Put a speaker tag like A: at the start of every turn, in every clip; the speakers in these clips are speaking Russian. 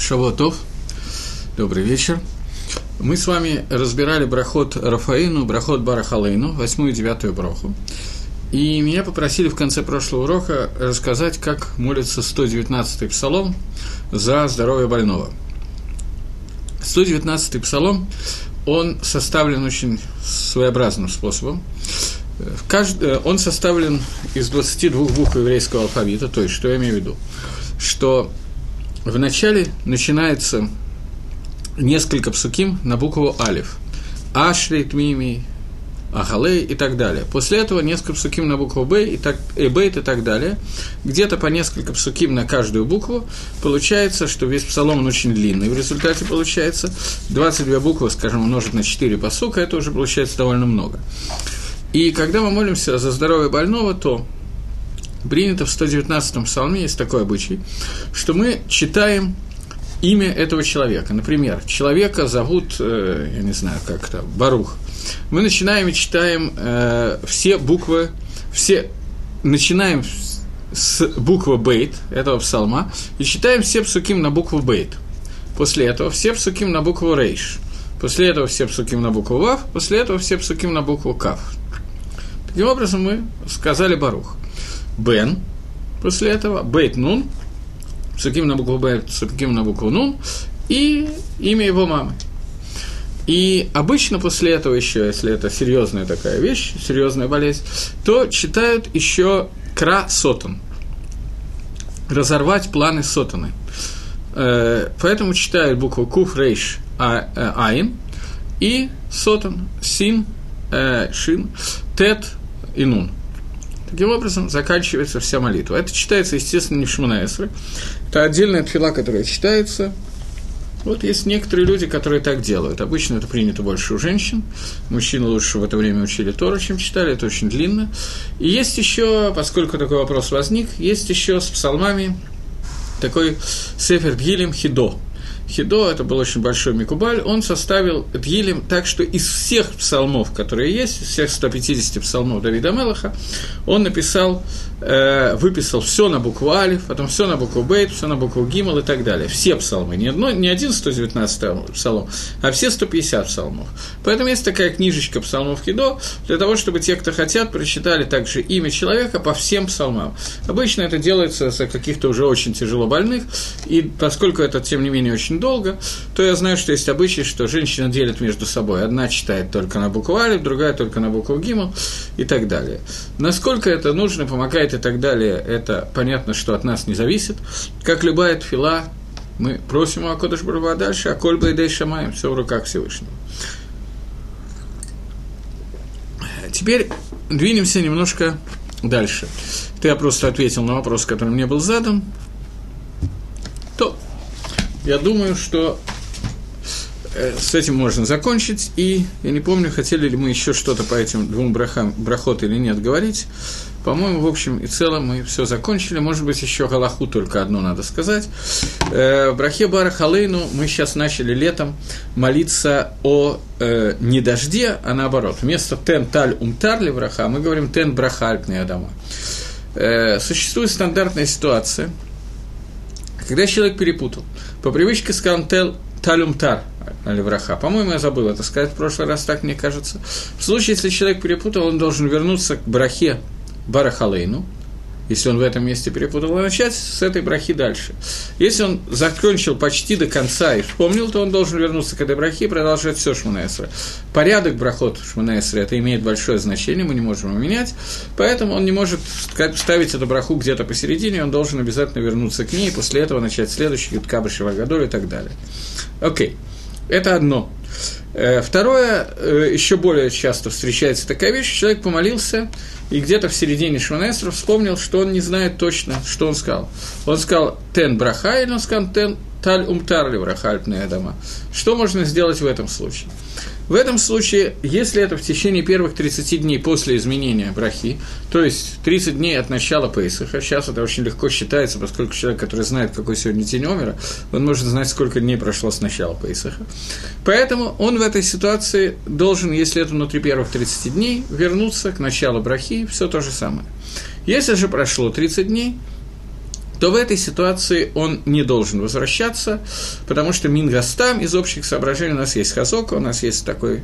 A: Шавуатов, добрый вечер. Мы с вами разбирали брахот Рафаину, брахот Барахалейну, восьмую и девятую браху. И меня попросили в конце прошлого урока рассказать, как молится 119-й псалом за здоровье больного. 119-й псалом, он составлен очень своеобразным способом. Он составлен из 22 букв еврейского алфавита, то есть, что я имею в виду? Что Вначале начинается несколько псуким на букву Алиф. Ашри, Тмими, Ахалей и так далее. После этого несколько псуким на букву Б и так, и Бейт и так далее. Где-то по несколько псуким на каждую букву. Получается, что весь псалом он очень длинный. В результате получается 22 буквы, скажем, умножить на 4 посука, это уже получается довольно много. И когда мы молимся за здоровье больного, то принято в 119-м псалме, есть такой обычай, что мы читаем имя этого человека. Например, человека зовут, э, я не знаю, как это, Барух. Мы начинаем и читаем э, все буквы, все, начинаем с буквы Бейт, этого псалма, и читаем все псуким на букву Бейт. После этого все псуким на букву Рейш. После этого все псуким на букву Вав, после этого все псуким на букву Кав. Таким образом, мы сказали Барух. Бен, после этого Бейт Нун, Суким на букву Б, Суким на букву Нун, и имя его мамы. И обычно после этого еще, если это серьезная такая вещь, серьезная болезнь, то читают еще кра сотан. Разорвать планы сотаны. Э, поэтому читают букву куф рейш а, э, айн и сотан, син, э, шин, тет и нун. Таким образом, заканчивается вся молитва. Это читается, естественно, не в Шманаэсре. Это отдельная тфила, которая читается. Вот есть некоторые люди, которые так делают. Обычно это принято больше у женщин. Мужчины лучше в это время учили Тору, чем читали. Это очень длинно. И есть еще, поскольку такой вопрос возник, есть еще с псалмами такой Сефер Гилем Хидо – Хидо, это был очень большой Микубаль, он составил Дгилем так, что из всех псалмов, которые есть, из всех 150 псалмов Давида Мелаха, он написал, э, выписал все на букву Алиф, потом все на букву Бейт, все на букву Гимал и так далее. Все псалмы, не, одно, не один 119 псалом, а все 150 псалмов. Поэтому есть такая книжечка псалмов Хидо, для того, чтобы те, кто хотят, прочитали также имя человека по всем псалмам. Обычно это делается за каких-то уже очень тяжело больных, и поскольку это, тем не менее, очень долго, то я знаю, что есть обычай, что женщина делит между собой. Одна читает только на букву Алиф, другая только на букву Гимл и так далее. Насколько это нужно, помогает и так далее, это понятно, что от нас не зависит. Как любая фила, мы просим у Акодыш Барба дальше, а коль Блейдей Шамаем, все в руках Всевышнего. Теперь двинемся немножко дальше. Это я просто ответил на вопрос, который мне был задан. То я думаю, что э, с этим можно закончить. И я не помню, хотели ли мы еще что-то по этим двум брахам, брахот или нет говорить. По-моему, в общем и целом мы все закончили. Может быть, еще Галаху только одно надо сказать. Э, в брахе Бара Халейну мы сейчас начали летом молиться о э, не дожде, а наоборот. Вместо тен таль умтар ли браха мы говорим тен брахальпный адама. Э, существует стандартная ситуация, когда человек перепутал – по привычке сказал тел, талюмтар, Аливраха. По-моему, я забыл это сказать в прошлый раз, так мне кажется. В случае, если человек перепутал, он должен вернуться к брахе Барахалейну, если он в этом месте перепутал, и начать с этой брахи дальше. Если он закончил почти до конца и вспомнил, то он должен вернуться к этой брахе и продолжать все Шманаэсра. Порядок брахот Шманаэсра это имеет большое значение, мы не можем его менять, поэтому он не может ставить эту браху где-то посередине, он должен обязательно вернуться к ней, и после этого начать следующий Юткаба Шивагадоль и так далее. Окей, это одно. Э, второе, э, еще более часто встречается такая вещь, человек помолился, и где-то в середине Шманесра вспомнил, что он не знает точно, что он сказал. Он сказал «тен браха» или он сказал «тен таль умтар ли браха дома». Что можно сделать в этом случае? В этом случае, если это в течение первых 30 дней после изменения брахи, то есть 30 дней от начала Пейсаха, сейчас это очень легко считается, поскольку человек, который знает, какой сегодня день умера, он может знать, сколько дней прошло с начала Пейсаха. Поэтому он в этой ситуации должен, если это внутри первых 30 дней, вернуться к началу брахи, все то же самое. Если же прошло 30 дней, то в этой ситуации он не должен возвращаться, потому что Мингастам из общих соображений у нас есть Хазока, у нас есть такой,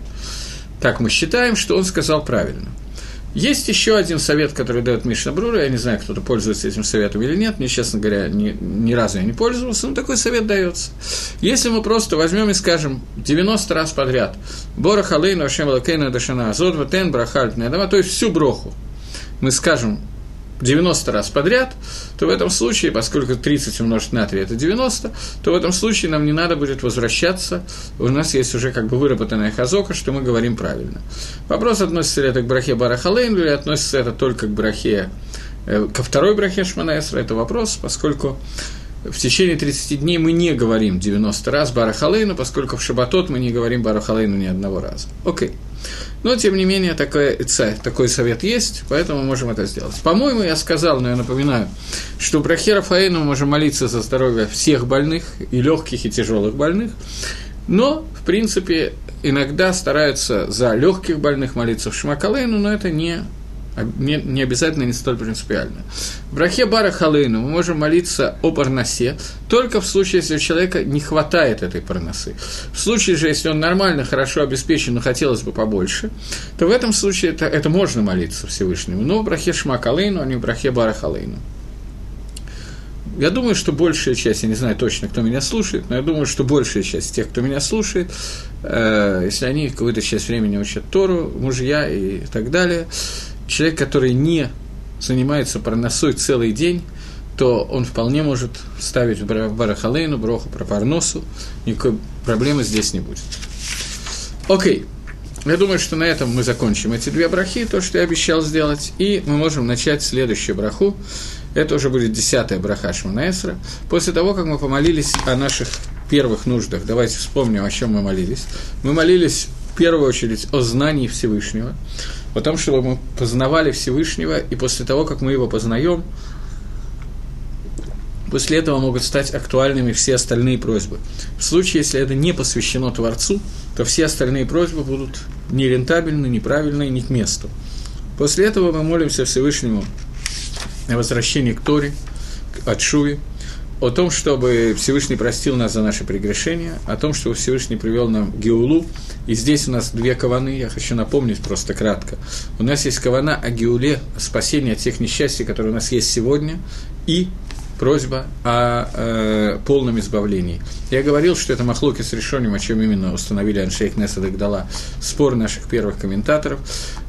A: как мы считаем, что он сказал правильно. Есть еще один совет, который дает Мишна Брура, я не знаю, кто-то пользуется этим советом или нет, мне, честно говоря, ни, ни разу я не пользовался, но такой совет дается. Если мы просто возьмем и скажем 90 раз подряд «Бора халейну ашем лакейну дашана азот тен брахальт то есть всю броху, мы скажем 90 раз подряд, то в этом случае, поскольку 30 умножить на 3 – это 90, то в этом случае нам не надо будет возвращаться, у нас есть уже как бы выработанная хазока, что мы говорим правильно. Вопрос, относится ли это к брахе Барахалейн, или относится это только к брахе, э, ко второй брахе Шманаэсра, это вопрос, поскольку в течение 30 дней мы не говорим 90 раз Барахалейну, поскольку в Шабатот мы не говорим Барахалейну ни одного раза. Окей. Но, тем не менее, такой, такой совет есть, поэтому мы можем это сделать. По-моему, я сказал, но я напоминаю, что Брахе Рафаэну мы можем молиться за здоровье всех больных, и легких, и тяжелых больных, но, в принципе, иногда стараются за легких больных молиться в Шмакалейну, но это не не, не обязательно не столь принципиально. В брахе Бара Халейну мы можем молиться о парносе только в случае, если у человека не хватает этой парносы. В случае же, если он нормально, хорошо обеспечен, но хотелось бы побольше, то в этом случае это, это можно молиться Всевышнему. Но в брахе Шма Халейну, а не в брахе Бара Халейну. Я думаю, что большая часть, я не знаю точно, кто меня слушает, но я думаю, что большая часть тех, кто меня слушает, э, если они какую-то часть времени учат Тору, мужья и так далее, человек, который не занимается парносой целый день, то он вполне может ставить в Барахалейну, Броху, про парносу, никакой проблемы здесь не будет. Окей. Я думаю, что на этом мы закончим эти две брахи, то, что я обещал сделать, и мы можем начать следующую браху. Это уже будет десятая браха Шманаэсра. После того, как мы помолились о наших первых нуждах, давайте вспомним, о чем мы молились. Мы молились в первую очередь о знании Всевышнего о том, чтобы мы познавали Всевышнего, и после того, как мы его познаем, после этого могут стать актуальными все остальные просьбы. В случае, если это не посвящено Творцу, то все остальные просьбы будут нерентабельны, неправильны и не к месту. После этого мы молимся Всевышнему о возвращении к Торе, от Шуи, о том, чтобы Всевышний простил нас за наши прегрешения, о том, чтобы Всевышний привел нам Геулу. И здесь у нас две каваны, я хочу напомнить просто кратко. У нас есть кавана о Геуле, спасении от тех несчастий, которые у нас есть сегодня, и просьба о э, полном избавлении. Я говорил, что это Махлоки с решением, о чем именно установили Аншейх Несад Дала, спор наших первых комментаторов,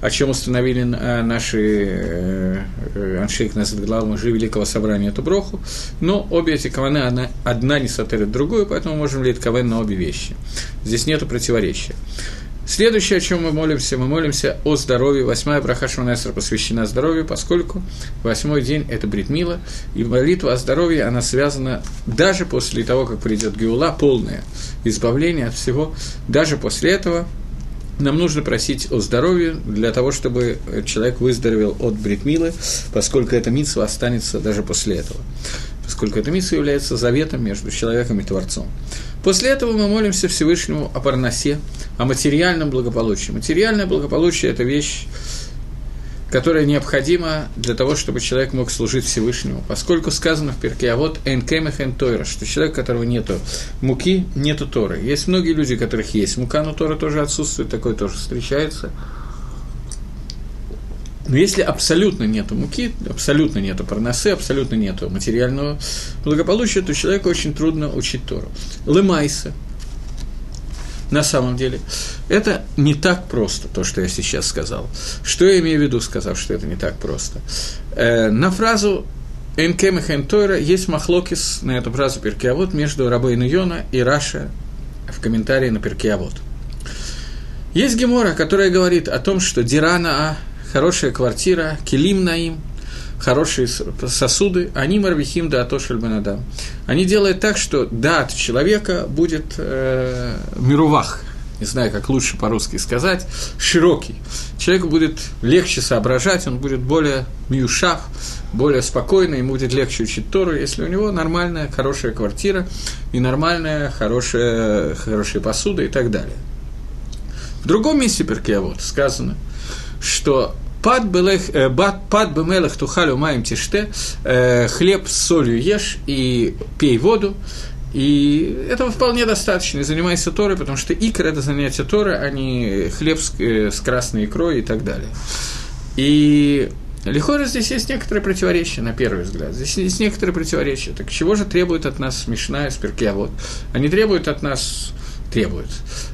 A: о чем установили э, наши э, э Аншейх Несад Дала, мужи Великого Собрания эту броху, но обе эти каваны, одна, одна не сотерит другую, поэтому можем лить кавен на обе вещи. Здесь нет противоречия. Следующее, о чем мы молимся, мы молимся о здоровье. Восьмая браха Шманесра посвящена здоровью, поскольку восьмой день – это Бритмила, и молитва о здоровье, она связана даже после того, как придет Геула, полное избавление от всего, даже после этого нам нужно просить о здоровье для того, чтобы человек выздоровел от бритмилы, поскольку эта митсва останется даже после этого. Поскольку эта митсва является заветом между человеком и Творцом. После этого мы молимся Всевышнему о парносе, о материальном благополучии. Материальное благополучие – это вещь, которая необходима для того, чтобы человек мог служить Всевышнему. Поскольку сказано в перке, а вот энкемех эн тойра, что человек, у которого нету муки, нету Торы. Есть многие люди, у которых есть мука, но Тора тоже отсутствует, такое тоже встречается – но если абсолютно нет муки, абсолютно нет парносы, абсолютно нет материального благополучия, то человеку очень трудно учить Тору. Лемайса, на самом деле, это не так просто, то, что я сейчас сказал. Что я имею в виду, сказав, что это не так просто? Э, на фразу «Энкем и Тойра» есть махлокис на эту фразу Перкиавод между Рабейну Йона и Раша в комментарии на Перкиавод. Есть Гемора, которая говорит о том, что Дирана А хорошая квартира, килим наим, хорошие сосуды, они марвихим да атошель. Они делают так, что дат человека будет э, мирувах, не знаю, как лучше по-русски сказать, широкий. Человеку будет легче соображать, он будет более миюшав, более спокойно, ему будет легче учить Тору, если у него нормальная, хорошая квартира и нормальная, хорошая, хорошая посуда и так далее. В другом месте Перкеавод сказано, что пад бемелах тухалю маем тиште, хлеб с солью ешь и пей воду, и этого вполне достаточно, и занимайся Торой, потому что икра – это занятие Торы, а не хлеб с, с красной икрой и так далее. И Лихора здесь есть некоторые противоречия, на первый взгляд. Здесь есть некоторые противоречия. Так чего же требует от нас Мишна из вот? Они требуют от нас требуют.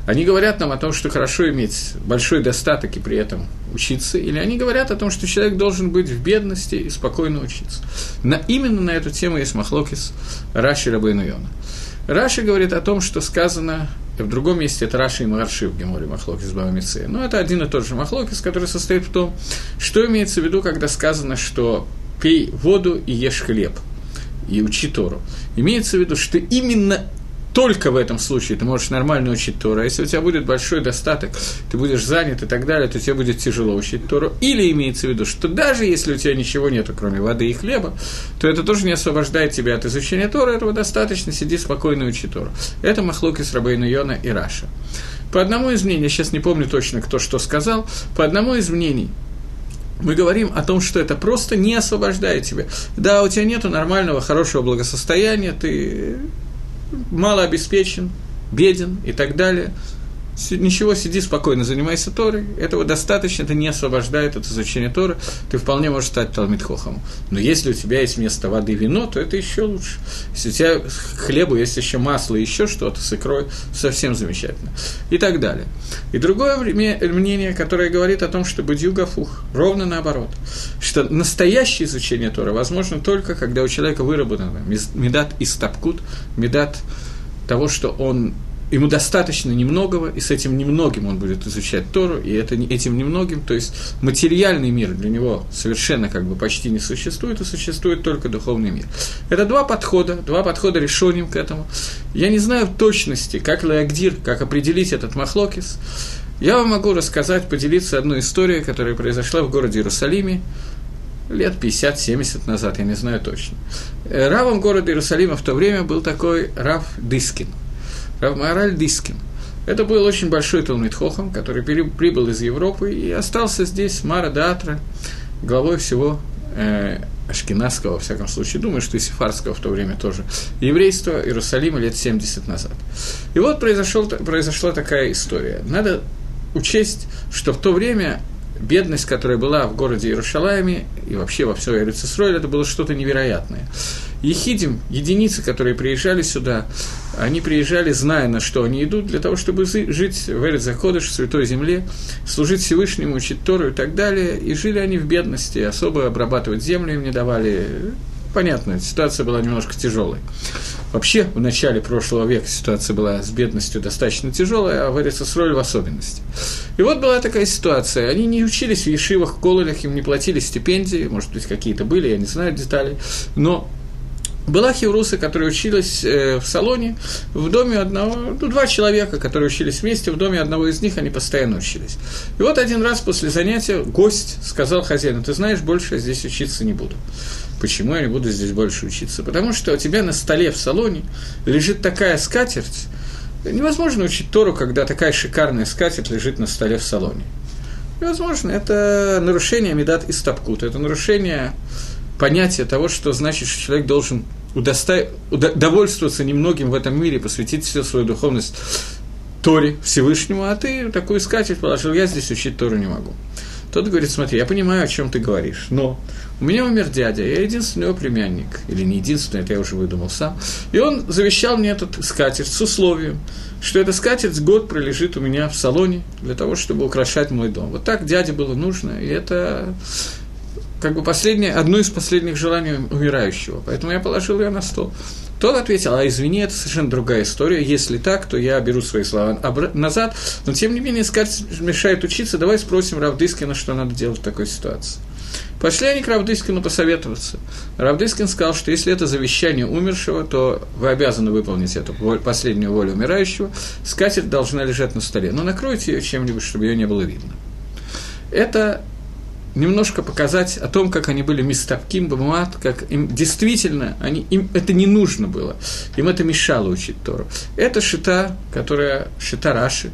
A: Они говорят нам о том, что хорошо иметь большой достаток и при этом учиться, или они говорят о том, что человек должен быть в бедности и спокойно учиться. На, именно на эту тему есть Махлокис Раши Рабейну Йона. Раши говорит о том, что сказано в другом месте это Раши и Магарши в Геморе Махлокис Бавамице. Но это один и тот же Махлокис, который состоит в том, что имеется в виду, когда сказано, что пей воду и ешь хлеб и учи Тору. Имеется в виду, что именно только в этом случае ты можешь нормально учить Тору. А если у тебя будет большой достаток, ты будешь занят и так далее, то тебе будет тяжело учить Тору. Или имеется в виду, что даже если у тебя ничего нет, кроме воды и хлеба, то это тоже не освобождает тебя от изучения Тора, этого достаточно, сиди спокойно и учи Тору. Это Махлоки с Рабейну Йона и Раша. По одному из мнений, сейчас не помню точно, кто что сказал, по одному из мнений, мы говорим о том, что это просто не освобождает тебя. Да, у тебя нет нормального, хорошего благосостояния, ты мало обеспечен, беден и так далее. Ничего, сиди спокойно, занимайся Торой. Этого достаточно, это не освобождает от изучения Торы. Ты вполне можешь стать Талмитхохом. Но если у тебя есть вместо воды вино, то это еще лучше. Если у тебя хлебу есть еще масло и еще что-то с икрой, совсем замечательно. И так далее. И другое мнение, которое говорит о том, что Бадьюгафух, ровно наоборот. Что настоящее изучение Торы возможно только, когда у человека выработано медат и стапкут, медат того, что он ему достаточно немногого, и с этим немногим он будет изучать Тору, и это, этим немногим, то есть материальный мир для него совершенно как бы почти не существует, и существует только духовный мир. Это два подхода, два подхода решением к этому. Я не знаю в точности, как להגדיר, как определить этот מחלוקת. Я вам могу рассказать, поделиться одной историей, которая произошла в городе Иерусалиме, лет 50-70 назад, я не знаю точно. Э, равом города Иерусалима в то время был такой Рав Дискин – Рав Маариль Дискин. Это был очень большой Талмит Хохам, который прибыл из Европы и остался здесь, Мара Датра, главой всего э, Ашкенадского, во всяком случае, думаю, что и Сефарского в то время тоже, еврейства Иерусалима лет 70 назад. И вот произошел, произошла такая история. Надо учесть, что в то время бедность, которая была в городе Иерушалайме и вообще во всей Эрицесройле, это было что-то невероятное. Ехидим, единицы, которые приезжали сюда, они приезжали, зная, на что они идут, для того, чтобы жить в Эрицаходыш, в Святой Земле, служить Всевышнему, учить Тору и так далее. И жили они в бедности, особо обрабатывать землю им не давали. Понятно, ситуация была немножко тяжелой. Вообще, в начале прошлого века ситуация была с бедностью достаточно тяжелая, а в Эрицесроль в особенности. И вот была такая ситуация. Они не учились в ешивах, кололях, им не платили стипендии, может быть, какие-то были, я не знаю деталей, но была хевруса, которая училась э, в салоне в доме одного, ну, два человека, которые учились вместе, в доме одного из них они постоянно учились. И вот один раз после занятия гость сказал хозяину, ты знаешь, больше я здесь учиться не буду. Почему я не буду здесь больше учиться? Потому что у тебя на столе в салоне лежит такая скатерть, невозможно учить Тору, когда такая шикарная скатерть лежит на столе в салоне. Невозможно, это нарушение медат и стапкут, это нарушение понятие того, что значит, что человек должен удоста... удовольствоваться немногим в этом мире, посвятить всю свою духовность Торе Всевышнему, а ты такую скатерть положил, я здесь учить Тору не могу. Тот говорит, смотри, я понимаю, о чем ты говоришь, но у меня умер дядя, я единственный его племянник, или не единственный, это я уже выдумал сам, и он завещал мне этот скатерть с условием, что эта скатерть год пролежит у меня в салоне для того, чтобы украшать мой дом. Вот так дяде было нужно, и это как бы последнее, одно из последних желаний умирающего. Поэтому я положил ее на стол. Тот ответил, а извини, это совершенно другая история. Если так, то я беру свои слова назад. Но, тем не менее, сказать мешает учиться. Давай спросим Равдыскина, что надо делать в такой ситуации. Пошли они к Равдыскину посоветоваться. Равдыскин сказал, что если это завещание умершего, то вы обязаны выполнить эту последнюю волю умирающего. Скатерть должна лежать на столе. Но накройте ее чем-нибудь, чтобы ее не было видно. Это немножко показать о том, как они были мистовким, бамат, как им действительно, они, им это не нужно было, им это мешало учить Тору. Это шита, которая шита Раши,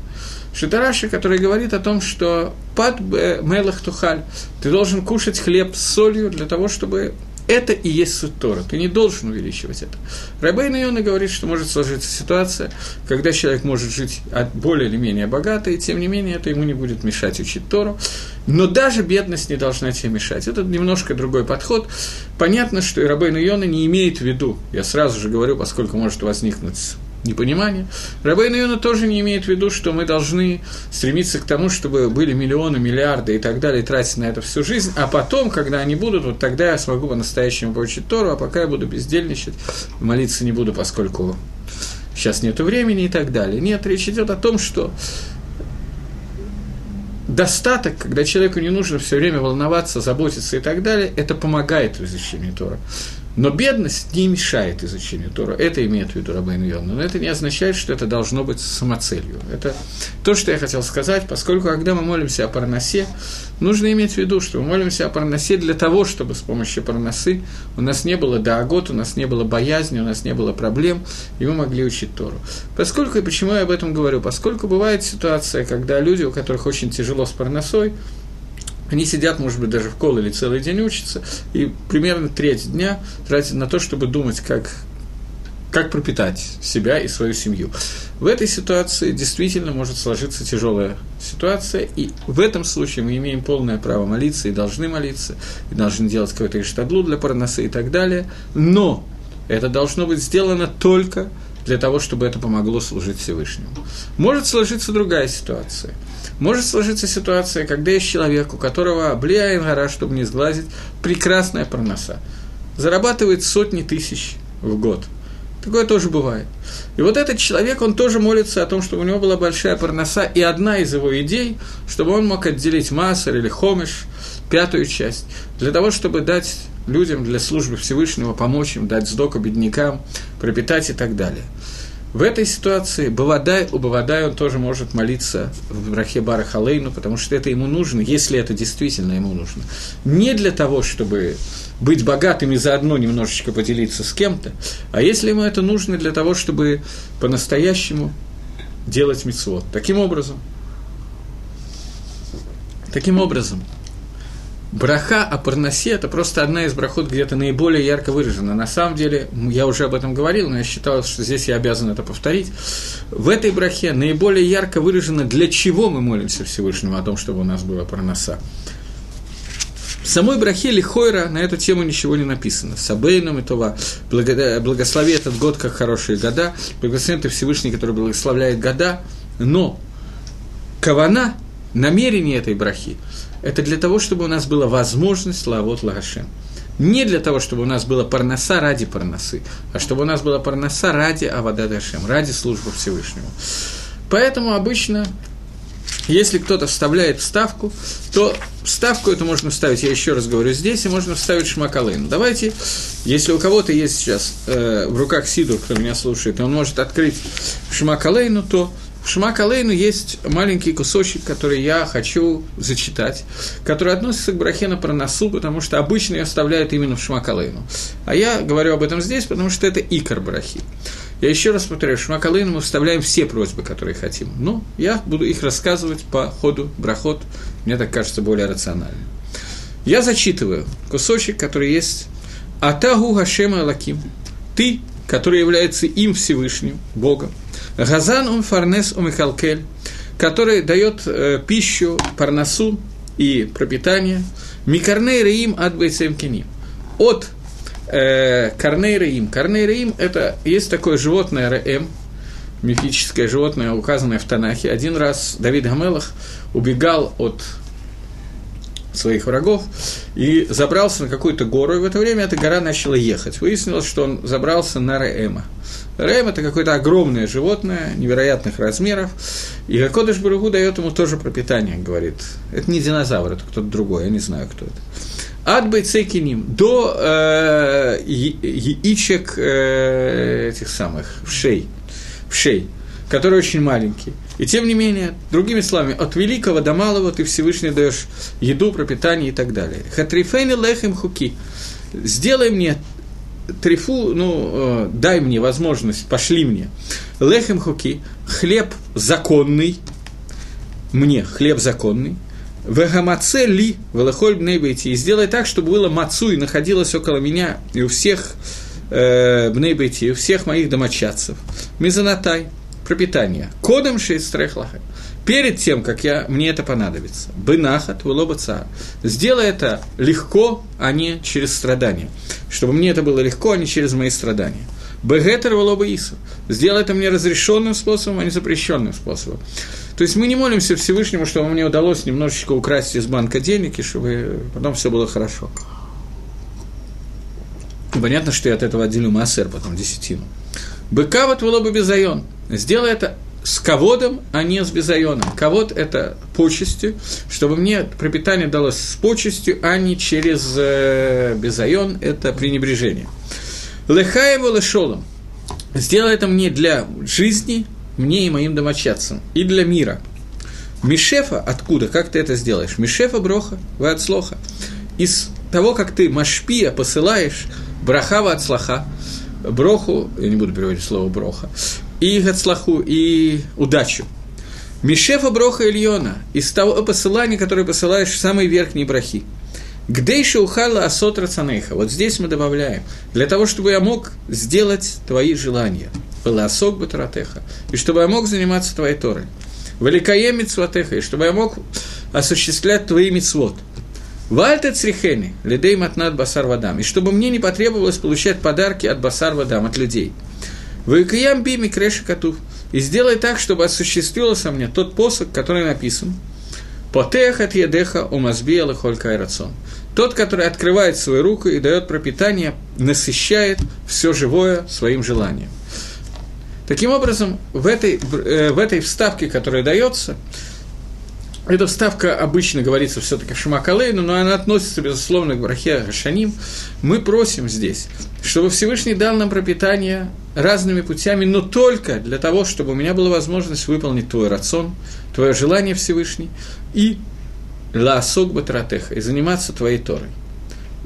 A: Шитараши, который говорит о том, что под мелах тухаль, ты должен кушать хлеб с солью для того, чтобы это и есть суть Тора. Ты не должен увеличивать это. Рабейн Иона говорит, что может сложиться ситуация, когда человек может жить более или менее богато, и тем не менее это ему не будет мешать учить Тору. Но даже бедность не должна тебе мешать. Это немножко другой подход. Понятно, что и Рабейн Иона не имеет в виду, я сразу же говорю, поскольку может возникнуть непонимание. Рабейн Иона тоже не имеет в виду, что мы должны стремиться к тому, чтобы были миллионы, миллиарды и так далее, тратить на это всю жизнь, а потом, когда они будут, вот тогда я смогу по-настоящему получить Тору, а пока я буду бездельничать, молиться не буду, поскольку сейчас нет времени и так далее. Нет, речь идет о том, что достаток, когда человеку не нужно все время волноваться, заботиться и так далее, это помогает в изучении Тора. Но бедность не мешает изучению Тора. Это имеет в виду Рабейн Йон. Но это не означает, что это должно быть самоцелью. Это то, что я хотел сказать, поскольку, когда мы молимся о Парнасе, нужно иметь в виду, что мы молимся о Парнасе для того, чтобы с помощью Парнасы у нас не было даагот, у нас не было боязни, у нас не было проблем, и мы могли учить Тору. Поскольку, и почему я об этом говорю? Поскольку бывает ситуация, когда люди, у которых очень тяжело с Парнасой, они сидят, может быть, даже в кол или целый день учатся, и примерно треть дня тратят на то, чтобы думать, как, как пропитать себя и свою семью. В этой ситуации действительно может сложиться тяжелая ситуация, и в этом случае мы имеем полное право молиться и должны молиться, и должны делать какой-то иштадлу для парноса и так далее, но это должно быть сделано только для того, чтобы это помогло служить Всевышнему. Может сложиться другая ситуация – может сложиться ситуация, когда есть человек, у которого облияем гора, чтобы не сглазить, прекрасная проноса. Зарабатывает сотни тысяч в год. Такое тоже бывает. И вот этот человек, он тоже молится о том, чтобы у него была большая парноса, и одна из его идей, чтобы он мог отделить массер или хомиш, пятую часть, для того, чтобы дать людям для службы Всевышнего, помочь им, дать сдоку беднякам, пропитать и так далее – в этой ситуации Бавадай, у Бавадай он тоже может молиться в Брахе Бара Халейну, потому что это ему нужно, если это действительно ему нужно. Не для того, чтобы быть богатым и заодно немножечко поделиться с кем-то, а если ему это нужно для того, чтобы по-настоящему делать митцвот. Таким образом, таким образом, Браха о парносе – это просто одна из брахот где-то наиболее ярко выражена. На самом деле, я уже об этом говорил, но я считал, что здесь я обязан это повторить. В этой брахе наиболее ярко выражено, для чего мы молимся Всевышнему о том, чтобы у нас была парноса. В самой брахе Лихойра на эту тему ничего не написано. Сабейном Това. Благослови этот год, как хорошие года. Благословен ты Всевышний, который благословляет года. Но кавана, намерение этой брахи – это для того, чтобы у нас была возможность лавот лагашем. Не для того, чтобы у нас была парноса ради парносы, а чтобы у нас была парноса ради Авададашем, ради службы Всевышнему. Поэтому обычно, если кто-то вставляет вставку, то вставку эту можно вставить, я еще раз говорю, здесь, и можно вставить шмакалейн. Давайте, если у кого-то есть сейчас э, в руках сидур, кто меня слушает, он может открыть шмакалейну, то в Шмакалейну есть маленький кусочек, который я хочу зачитать, который относится к Брахе на проносу, потому что обычно ее оставляют именно в Шмакалейну. А я говорю об этом здесь, потому что это икор Брахи. Я еще раз повторяю, в Шмакалейну мы вставляем все просьбы, которые хотим. Но я буду их рассказывать по ходу брахот, мне так кажется более рационально. Я зачитываю кусочек, который есть «Атагу Гашема Алаким» – «Ты, который является им Всевышним, Богом, Газан ум фарнес ум михалкель, который дает э, пищу, парносу и пропитание, микарней реим от кеним. От э, корней реим. Корней реим – это есть такое животное реем, мифическое животное, указанное в Танахе. Один раз Давид Гамелах убегал от своих врагов и забрался на какую-то гору, и в это время эта гора начала ехать. Выяснилось, что он забрался на Реэма. Рэм – это какое-то огромное животное, невероятных размеров, и Акодыш Баругу дает ему тоже пропитание, говорит. Это не динозавр, это кто-то другой, я не знаю, кто это. От Байцекиним до э, яичек э, этих самых, вшей, вшей, который очень маленький. И тем не менее, другими словами, от великого до малого ты Всевышний даешь еду, пропитание и так далее. Хатрифейни лехем хуки. Сделай мне трифу, ну, э, дай мне возможность, пошли мне. Лехем хуки, хлеб законный, мне хлеб законный, Вегамаце ли велахоль бнейбейти. И сделай так, чтобы было мацу и находилось около меня и у всех э, бнейбейти, у всех моих домочадцев. Мизанатай, пропитание. Кодом шейстрехлаха. Перед тем, как я, мне это понадобится. Бынахат, вылобаца. Сделай это легко, а не через страдания. Чтобы мне это было легко, а не через мои страдания. Бегетер вылоба Иса. Сделай это мне разрешенным способом, а не запрещенным способом. То есть мы не молимся Всевышнему, чтобы мне удалось немножечко украсть из банка денег, и чтобы потом все было хорошо. понятно, что я от этого отделю массер, потом десятину. Быка вот было бы безайон. Сделай это с ководом, а не с безайоном. Ковод – это почестью, чтобы мне пропитание далось с почестью, а не через э, безайон – это пренебрежение. Лехаеву лешолом. Сделай это мне для жизни, мне и моим домочадцам, и для мира. Мишефа откуда? Как ты это сделаешь? Мишефа броха, вы от слоха. Из того, как ты машпия посылаешь, брахава от слаха, броху, я не буду переводить слово броха, и гацлаху, и удачу. Мишефа броха Ильона, из того посылания, которое посылаешь в самые верхние брахи. Гдейша ухала асот рацанейха. Вот здесь мы добавляем. Для того, чтобы я мог сделать твои желания – Пеласок Батаратеха, и чтобы я мог заниматься твоей Торой. Великое митцватеха, и чтобы я мог осуществлять твои мицвод. Вальта црихени, лидей матнат басар вадам, и чтобы мне не потребовалось получать подарки от басар вадам, от людей. Выкаям бими креши котов, и сделай так, чтобы осуществился мне тот посох, который написан. Потех от едеха умазби алахоль кайрацон. Тот, который открывает свою руку и дает пропитание, насыщает все живое своим желанием. Таким образом, в этой, э, в этой вставке, которая дается, эта вставка обычно говорится все-таки Шамакалейну, но она относится, безусловно, к Брахе Гашаним. Мы просим здесь, чтобы Всевышний дал нам пропитание разными путями, но только для того, чтобы у меня была возможность выполнить твой рацион, твое желание Всевышний, и лаосок батратеха, и заниматься твоей Торой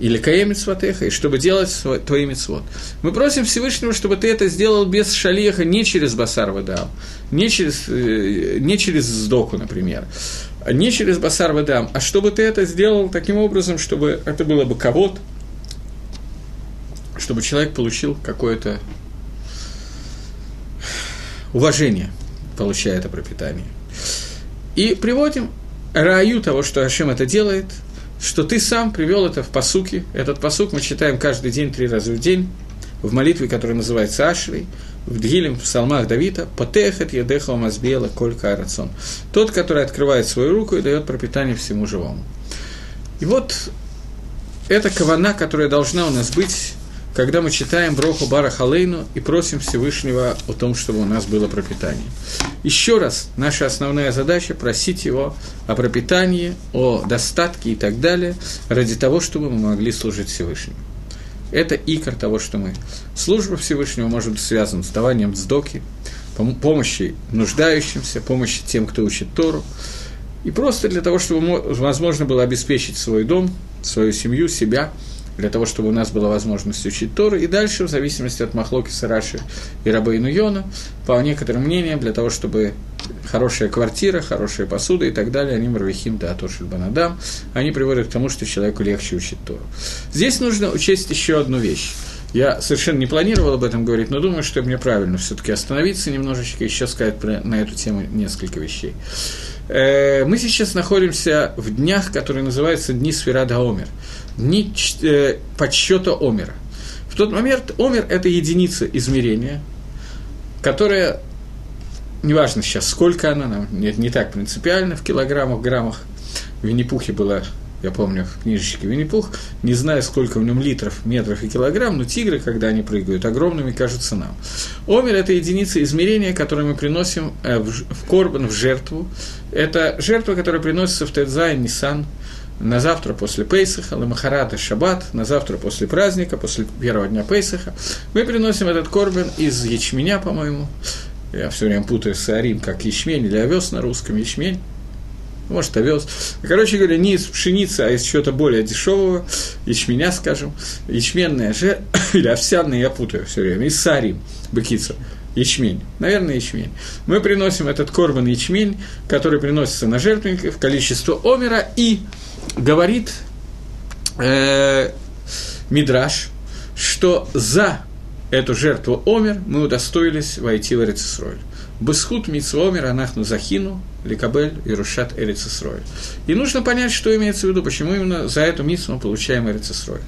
A: или каемит сватеха, и чтобы делать твои мецвод. Мы просим Всевышнего, чтобы ты это сделал без шалиха, не через басар вадам, не через, э, не через сдоку, например, не через басар вадам, а чтобы ты это сделал таким образом, чтобы это было бы кого чтобы человек получил какое-то уважение, получая это пропитание. И приводим раю того, что Ашем это делает – что ты сам привел это в посуке. Этот посук мы читаем каждый день, три раза в день, в молитве, которая называется Ашрей, в Дгилем, в псалмах Давида, «Потехет едеха мазбела колька арацон». Тот, который открывает свою руку и дает пропитание всему живому. И вот эта кавана, которая должна у нас быть когда мы читаем Броху Бара Халейну и просим Всевышнего о том, чтобы у нас было пропитание. Еще раз, наша основная задача – просить его о пропитании, о достатке и так далее, ради того, чтобы мы могли служить Всевышнему. Это икор того, что мы. Служба Всевышнего может быть связана с даванием сдоки, помощи нуждающимся, помощи тем, кто учит Тору, и просто для того, чтобы возможно было обеспечить свой дом, свою семью, себя – для того, чтобы у нас была возможность учить Тору, и дальше, в зависимости от Махлоки Сараши и Рабейну Йона, по некоторым мнениям, для того, чтобы хорошая квартира, хорошая посуда и так далее, они мравихим да атошель банадам, они приводят к тому, что человеку легче учить Тору. Здесь нужно учесть еще одну вещь. Я совершенно не планировал об этом говорить, но думаю, что мне правильно все-таки остановиться немножечко и еще сказать на эту тему несколько вещей. Э, мы сейчас находимся в днях, которые называются Дни Сферада Омер – дни э, подсчета Омера. В тот момент Омер – это единица измерения, которая, неважно сейчас, сколько она, нам не, не так принципиально, в килограммах, граммах, в Винни-Пухе была я помню в книжечке Винни-Пух, не знаю, сколько в нем литров, метров и килограмм, но тигры, когда они прыгают, огромными кажутся нам. Омер – это единица измерения, которую мы приносим э, в, в Корбан, в жертву. Это жертва, которая приносится в Тедзай, Нисан – на завтра после Пейсаха, Ламахарата Шаббат, на завтра после праздника, после первого дня Пейсаха, мы приносим этот корбан из ячменя, по-моему, я все время путаю с арим, как ячмень или овес на русском, ячмень, может, овес. Короче говоря, не из пшеницы, а из чего-то более дешевого, ячменя, скажем, ячменная же, или овсяная, я путаю все время, из сарим, быкица, ячмень, наверное, ячмень. Мы приносим этот корбан ячмень, который приносится на жертвенник в количество омера, и говорит э, Мидраш, что за эту жертву Омер мы удостоились войти в Эрицисроль. Бесхут Мицвомер Анахну Захину, Ликабель и Рушат Эрицисроль. И нужно понять, что имеется в виду, почему именно за эту митсу мы получаем Эрицисроль.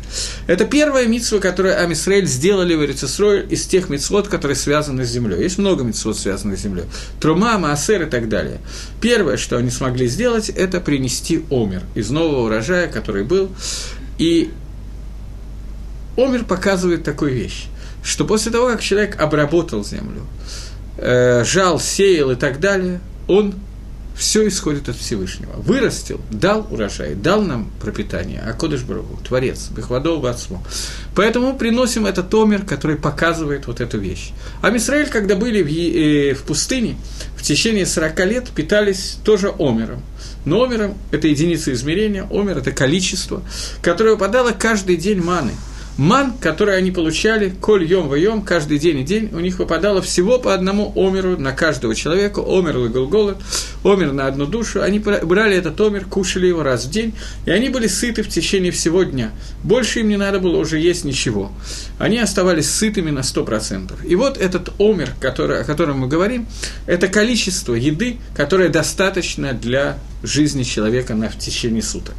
A: Это первая митсва, которую Амисраэль сделали в Эрицисроль из тех митцвот, которые связаны с землей. Есть много митцвот, связанных с землей. Трума, Маасер и так далее. Первое, что они смогли сделать, это принести Омер из нового урожая, который был. И Омер показывает такую вещь, что после того, как человек обработал землю, э, жал, сеял и так далее, он все исходит от Всевышнего. Вырастил, дал урожай, дал нам пропитание, а Кодыш Барагу, Творец, Бехвадол Бацму. Поэтому приносим этот омер, который показывает вот эту вещь. А Мисраэль, когда были в, э, в пустыне, в течение 40 лет питались тоже омером. Но омером – это единица измерения, омер – это количество, которое выпадало каждый день маны – Ман, который они получали, коль йом воем, каждый день и день, у них выпадало всего по одному омеру на каждого человека, омер и голголот, омер на одну душу. Они брали этот омер, кушали его раз в день, и они были сыты в течение всего дня. Больше им не надо было уже есть ничего. Они оставались сытыми на 100%. И вот этот омер, который, о котором мы говорим, это количество еды, которое достаточно для жизни человека на, в течение суток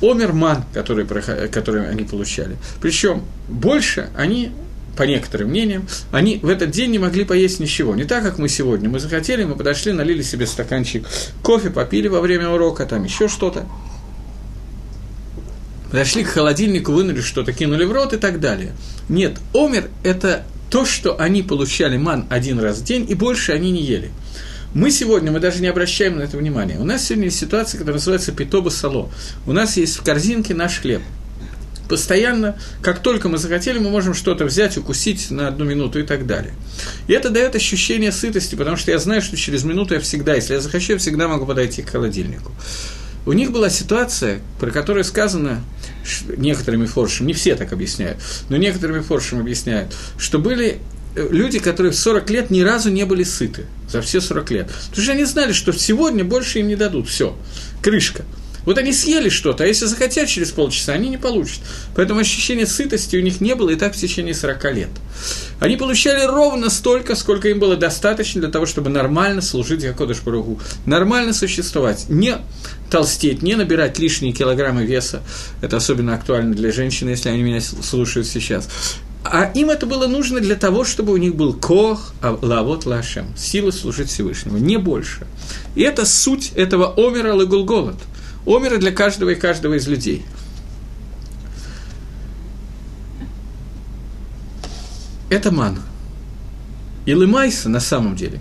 A: омерман, который, который они получали. Причем больше они по некоторым мнениям, они в этот день не могли поесть ничего. Не так, как мы сегодня. Мы захотели, мы подошли, налили себе стаканчик кофе, попили во время урока, там еще что-то. Подошли к холодильнику, вынули что-то, кинули в рот и так далее. Нет, омер – это то, что они получали ман один раз в день, и больше они не ели. Мы сегодня, мы даже не обращаем на это внимания. У нас сегодня есть ситуация, которая называется питоба сало. У нас есть в корзинке наш хлеб. Постоянно, как только мы захотели, мы можем что-то взять, укусить на одну минуту и так далее. И это дает ощущение сытости, потому что я знаю, что через минуту я всегда, если я захочу, я всегда могу подойти к холодильнику. У них была ситуация, про которую сказано некоторыми форшами, не все так объясняют, но некоторыми форшами объясняют, что были люди, которые в 40 лет ни разу не были сыты, за все 40 лет. Потому что они знали, что сегодня больше им не дадут, все, крышка. Вот они съели что-то, а если захотят через полчаса, они не получат. Поэтому ощущение сытости у них не было и так в течение 40 лет. Они получали ровно столько, сколько им было достаточно для того, чтобы нормально служить Якодыш Паругу, нормально существовать, не толстеть, не набирать лишние килограммы веса. Это особенно актуально для женщин, если они меня слушают сейчас. А им это было нужно для того, чтобы у них был кох, а лавот лашем, сила служить Всевышнему, не больше. И это суть этого омера лагулголот, омера для каждого и каждого из людей. Это ман. И лымайса на самом деле.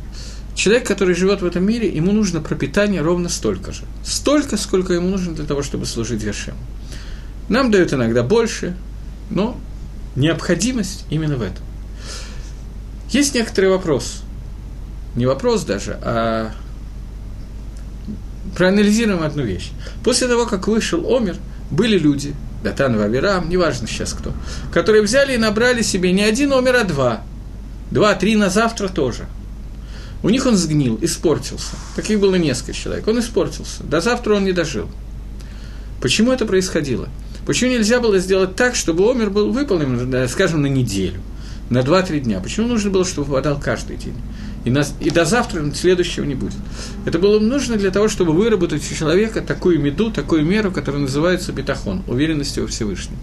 A: Человек, который живет в этом мире, ему нужно пропитание ровно столько же. Столько, сколько ему нужно для того, чтобы служить Гашем. Нам дают иногда больше, но необходимость именно в этом. Есть некоторый вопрос, не вопрос даже, а проанализируем одну вещь. После того, как вышел Омер, были люди, Датан Вавирам, неважно сейчас кто, которые взяли и набрали себе не один Омер, а два. Два-три на завтра тоже. У них он сгнил, испортился. Таких было несколько человек. Он испортился. До завтра он не дожил. Почему это происходило? Почему нельзя было сделать так, чтобы Омер был выполнен, скажем, на неделю, на 2-3 дня? Почему нужно было, чтобы выпадал каждый день? И, на, и до завтра следующего не будет. Это было нужно для того, чтобы выработать у человека такую меду, такую меру, которая называется бетахон, уверенность во Всевышнем.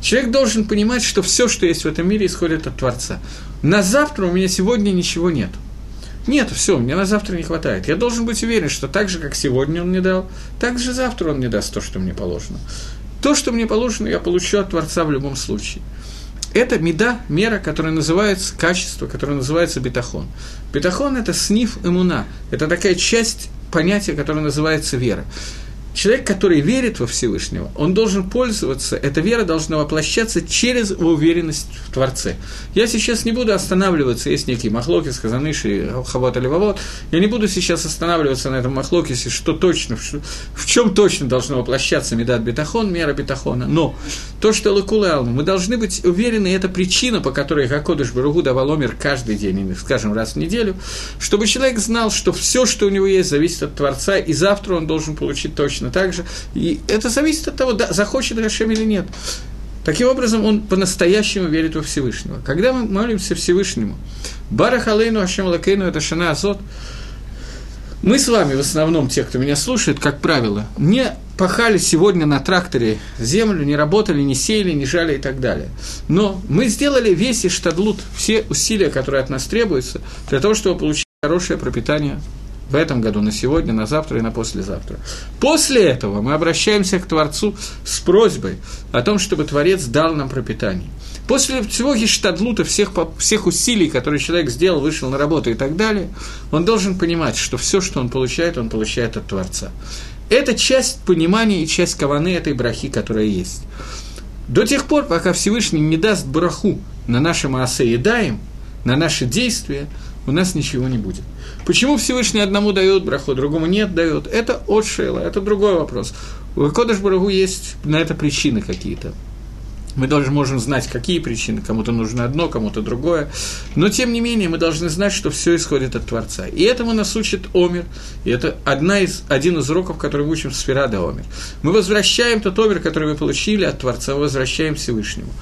A: Человек должен понимать, что все, что есть в этом мире, исходит от Творца. На завтра у меня сегодня ничего нет. Нет, все, мне на завтра не хватает. Я должен быть уверен, что так же, как сегодня он мне дал, так же завтра он мне даст то, что мне положено. То, что мне положено, я получу от Творца в любом случае. Это меда, мера, которая называется качество, которое называется бетахон. Бетахон – это сниф эмуна, это такая часть понятия, которая называется вера. Человек, который верит во Всевышнего, он должен пользоваться, эта вера должна воплощаться через уверенность в Творце. Я сейчас не буду останавливаться, есть некие махлоки, сказаныши, хавот или вавот, я не буду сейчас останавливаться на этом махлокисе, что точно, в, в чем точно должно воплощаться медат бетахон, мера бетахона, но то, что лакулы алма, мы должны быть уверены, это причина, по которой Гакодыш Баругу давал омер каждый день, скажем, раз в неделю, чтобы человек знал, что все, что у него есть, зависит от Творца, и завтра он должен получить точно так же. И это зависит от того, да, захочет Гашем или нет. Таким образом, он по-настоящему верит во Всевышнего. Когда мы молимся Всевышнему, Барах Алейну Ашем Лакейну, это Шана Азот, мы с вами, в основном, те, кто меня слушает, как правило, не пахали сегодня на тракторе землю, не работали, не сеяли, не жали и так далее. Но мы сделали весь Иштадлут, все усилия, которые от нас требуются, для того, чтобы получить хорошее пропитание в этом году, на сегодня, на завтра и на послезавтра. После этого мы обращаемся к Творцу с просьбой о том, чтобы Творец дал нам пропитание. После всего гештадлута, всех, всех усилий, которые человек сделал, вышел на работу и так далее, он должен понимать, что все, что он получает, он получает от Творца. Это часть понимания и часть каваны этой брахи, которая есть. До тех пор, пока Всевышний не даст браху на наши маасе едаем, на наши действия, у нас ничего не будет. Почему Всевышний одному дает браху, другому нет дает? Это от Шейла, это другой вопрос. У Кодыш Барагу есть на это причины какие-то. Мы должны можем знать, какие причины, кому-то нужно одно, кому-то другое. Но, тем не менее, мы должны знать, что все исходит от Творца. И этому нас учит Омер. И это одна из, один из уроков, который мы учим в Сферада Омер. Мы возвращаем тот Омер, который мы получили от Творца, возвращаем Всевышнему.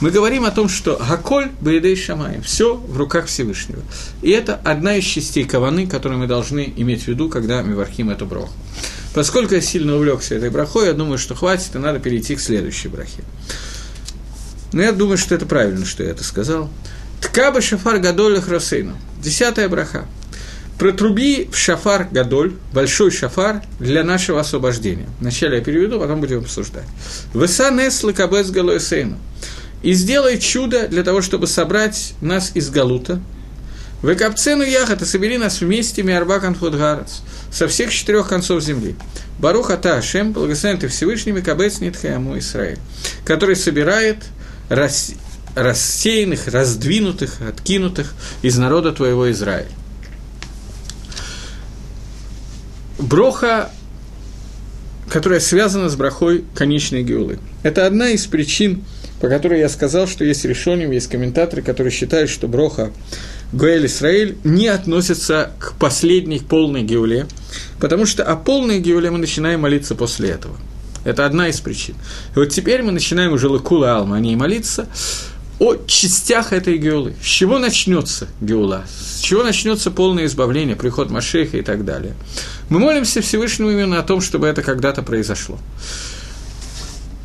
A: Мы говорим о том, что Гаколь Баидей Шамаем, все в руках Всевышнего. И это одна из частей Каваны, которую мы должны иметь в виду, когда мы вархим эту броху. Поскольку я сильно увлекся этой брахой, я думаю, что хватит, и надо перейти к следующей брахе. Но я думаю, что это правильно, что я это сказал. Ткаба шафар гадоль хросейну. Десятая браха. Протруби в шафар гадоль, большой шафар, для нашего освобождения. Вначале я переведу, потом будем обсуждать. Веса нес лакабес галоэсейну. И сделай чудо для того, чтобы собрать нас из Галута. В Экапцену Яхат, и собери нас вместе, Миарбакан Фудгарец, со всех четырех концов земли. Баруха Та Ашем, благословен ты Всевышний, Микабец Нитхаяму Исраиль, который собирает рас, рассеянных, раздвинутых, откинутых из народа твоего Израиля. Броха, которая связана с брахой конечной геулы. Это одна из причин, по которой я сказал, что есть решением, есть комментаторы, которые считают, что броха Гуэль Исраиль не относится к последней полной геуле, потому что о полной геуле мы начинаем молиться после этого – это одна из причин. И вот теперь мы начинаем уже Лакула Алма о ней молиться, о частях этой геулы. С чего начнется геула? С чего начнется полное избавление, приход Машеха и так далее? Мы молимся Всевышнему именно о том, чтобы это когда-то произошло.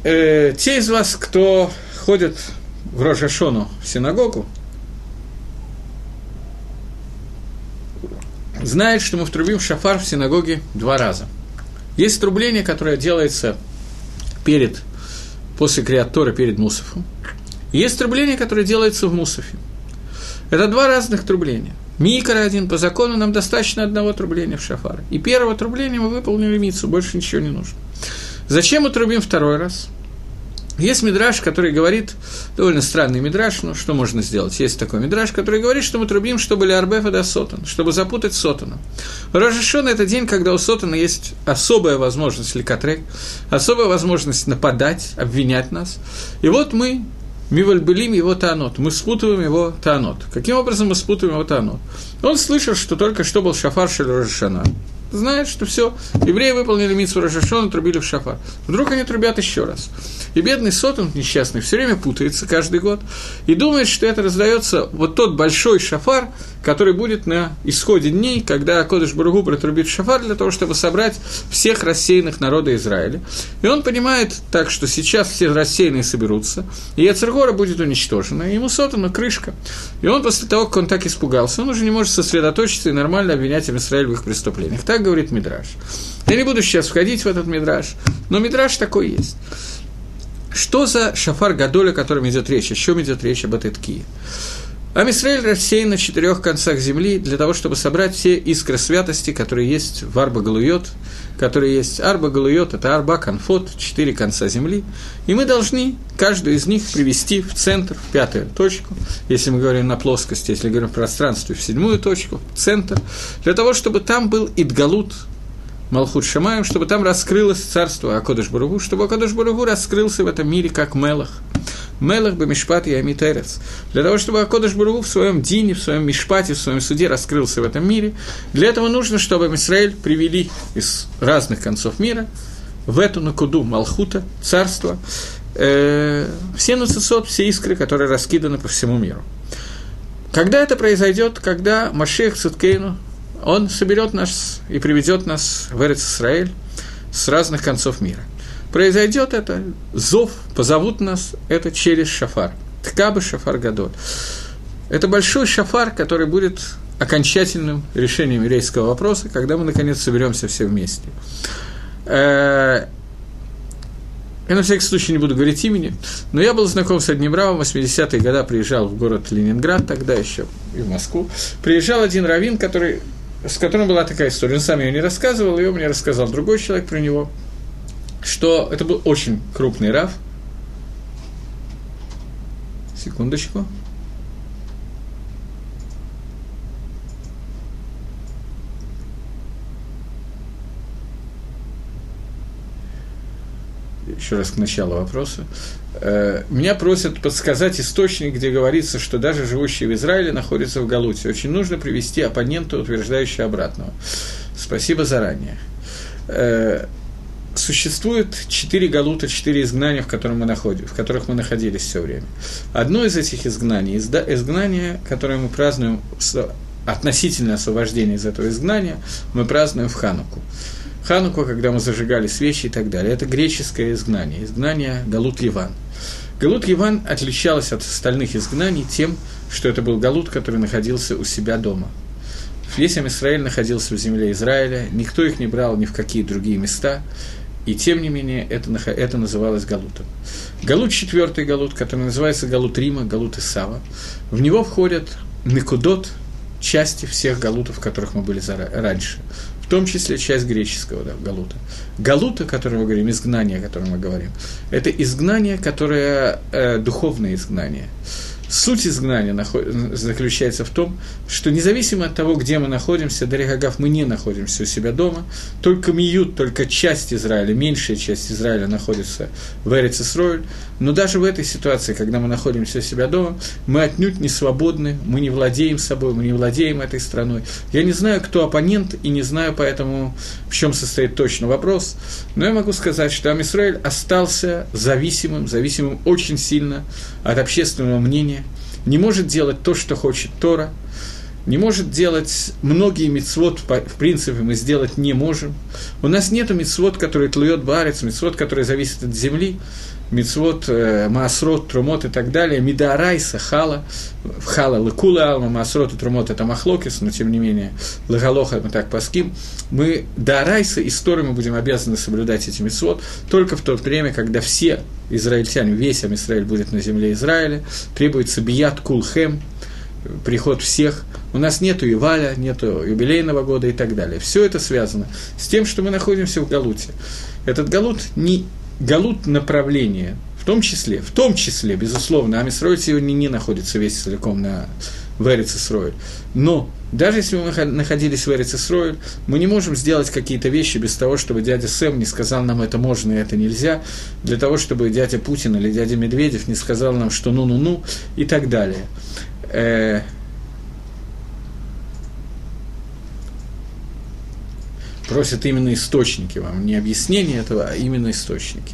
A: Э, те из вас, кто ходит в Рожашону в синагогу, знают, что мы втрубим шафар в синагоге два раза – есть трубление, которое делается перед, после креатора, перед Мусофом. есть трубление, которое делается в Мусофе. Это два разных трубления. Микро один, по закону нам достаточно одного трубления в шафар. И первого трубления мы выполнили мицу, больше ничего не нужно. Зачем мы трубим второй раз? Есть мидраж, который говорит, довольно странный мидраж, ну что можно сделать? Есть такой мидраж, который говорит, что мы трубим, чтобы Леарбефа да Сотан, чтобы запутать Сотана. Рожешон – это день, когда у Сотана есть особая возможность ликатрек, особая возможность нападать, обвинять нас. И вот мы Мивальбелим его таанот. Мы спутываем его таанот. Каким образом мы спутываем его таанот? Он слышал, что только что был шафар Шель Знает, что все, евреи выполнили митсу Рожешона, трубили в шафар. Вдруг они трубят еще раз. И бедный Сотон несчастный все время путается каждый год и думает, что это раздается вот тот большой шафар, который будет на исходе дней, когда Кодыш Бургу протрубит шафар для того, чтобы собрать всех рассеянных народа Израиля. И он понимает так, что сейчас все рассеянные соберутся, и Яцергора будет уничтожена, и ему Сотану крышка. И он после того, как он так испугался, он уже не может сосредоточиться и нормально обвинять Израиль в их преступлениях. Так говорит Мидраш. Я не буду сейчас входить в этот Мидраш, но Мидраш такой есть. Что за шафар Гадоля, о котором идет речь? О чем идет речь об этой ткии? А Мисраэль рассеян на четырех концах земли для того, чтобы собрать все искры святости, которые есть в Арба Галуйот, которые есть Арба Галуйот, это Арба Конфот, четыре конца земли. И мы должны каждую из них привести в центр, в пятую точку, если мы говорим на плоскости, если говорим в пространстве, в седьмую точку, в центр, для того, чтобы там был Идгалут, Малхут Шамаем, чтобы там раскрылось царство Акодыш Баругу, чтобы Акодыш Баругу раскрылся в этом мире как Мелах – Мелах Бамишпат и Амитерец. Для того, чтобы Акодыш Бургу в своем дине, в своем мишпате, в своем суде раскрылся в этом мире, для этого нужно, чтобы Израиль привели из разных концов мира в эту накуду Малхута, царство, э, все нацисот, все искры, которые раскиданы по всему миру. Когда это произойдет, когда Машех Циткейну, он соберет нас и приведет нас в Эрец Израиль с разных концов мира – произойдет это, зов, позовут нас, это через шафар. Ткаба шафар гадот. Это большой шафар, который будет окончательным решением еврейского вопроса, когда мы, наконец, соберемся все вместе. Э, я на всякий случай не буду говорить имени, но я был знаком с одним равом, в 80-е годы приезжал в город Ленинград, тогда еще и в Москву. Приезжал один раввин, который, с которым была такая история. Он сам ее не рассказывал, ее мне рассказал другой человек про него – что это был очень крупный раф. Секундочку. Еще раз к началу вопроса. Э, меня просят подсказать источник, где говорится, что даже живущие в Израиле находятся в Галуте. Очень нужно привести оппонента, утверждающего обратного. Спасибо заранее. Э, существует четыре галута, четыре изгнания, в, которых мы находим, в которых мы находились все время. Одно из этих изгнаний, изгнание, которое мы празднуем относительно освобождения из этого изгнания, мы празднуем в Хануку. Хануку, когда мы зажигали свечи и так далее. Это греческое изгнание, изгнание Галут Ливан. Галут Ливан отличалось от остальных изгнаний тем, что это был Галут, который находился у себя дома. Весь Израиль находился в земле Израиля, никто их не брал ни в какие другие места, и тем не менее это, это называлось Галутом. Галут четвертый Галут, который называется Галут Рима, Галут Исава. В него входят Некудот, части всех галутов, в которых мы были раньше, в том числе часть греческого да, галута. Галута, о котором мы говорим, изгнание, о котором мы говорим, это изгнание, которое э, духовное изгнание. Суть изгнания заключается в том, что независимо от того, где мы находимся, Даригагав, мы не находимся у себя дома, только Миют, только часть Израиля, меньшая часть Израиля находится в Эрец Исроиль, но даже в этой ситуации, когда мы находимся у себя дома, мы отнюдь не свободны, мы не владеем собой, мы не владеем этой страной. Я не знаю, кто оппонент, и не знаю поэтому, в чем состоит точно вопрос, но я могу сказать, что Амисраиль остался зависимым, зависимым очень сильно от общественного мнения, не может делать то, что хочет Тора, не может делать многие мецвод, в принципе, мы сделать не можем. У нас нет мецвод, который тлует барец, мецвод, который зависит от земли, мецвод, э, трумот и так далее, мидарайса, хала, хала, лыкула алма, маасрот и трумот – это махлокис, но тем не менее, лагалоха мы так паским, мы дарайса, истории мы будем обязаны соблюдать эти мецвод только в то время, когда все израильтяне, весь Израиль будет на земле Израиля, требуется бият кулхем, приход всех. У нас нет Иваля, нет юбилейного года и так далее. Все это связано с тем, что мы находимся в Галуте. Этот Галут не галут направление, в том числе, в том числе, безусловно, Амисрой сегодня не находится весь целиком на в Эрицесройль. Но даже если мы находились в Эрицесройль, мы не можем сделать какие-то вещи без того, чтобы дядя Сэм не сказал нам это можно и это нельзя, для того, чтобы дядя Путин или дядя Медведев не сказал нам, что ну-ну-ну и так далее. Просят именно источники вам, не объяснение этого, а именно источники.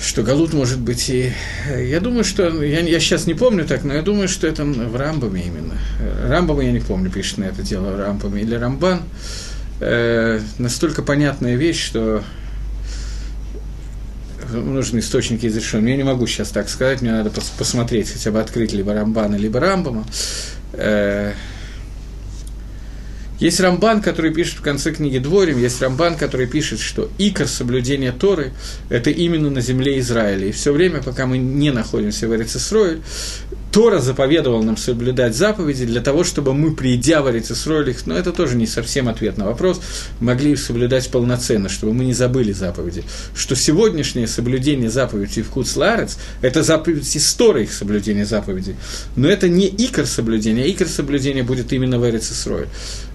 A: Что Галут может быть и... Я думаю, что... Я, я сейчас не помню так, но я думаю, что это в Рамбаме именно. Рамбама я не помню, пишет на это дело в Рамбаме. Или Рамбан. Э, настолько понятная вещь, что нужны источники из решения. Я не могу сейчас так сказать, мне надо пос посмотреть, хотя бы открыть либо Рамбана, либо Рамбама. Э, есть Рамбан, который пишет в конце книги Дворим, есть Рамбан, который пишет, что икор соблюдения Торы – это именно на земле Израиля. И все время, пока мы не находимся в Эрицесрое, Тора заповедовал нам соблюдать заповеди для того, чтобы мы, придя в Эрицисроль, их, но это тоже не совсем ответ на вопрос, могли их соблюдать полноценно, чтобы мы не забыли заповеди. Что сегодняшнее соблюдение заповедей в Хуцларец – это заповедь истории их соблюдения заповедей. Но это не икор соблюдения, а икор соблюдения будет именно в Эрицисроль.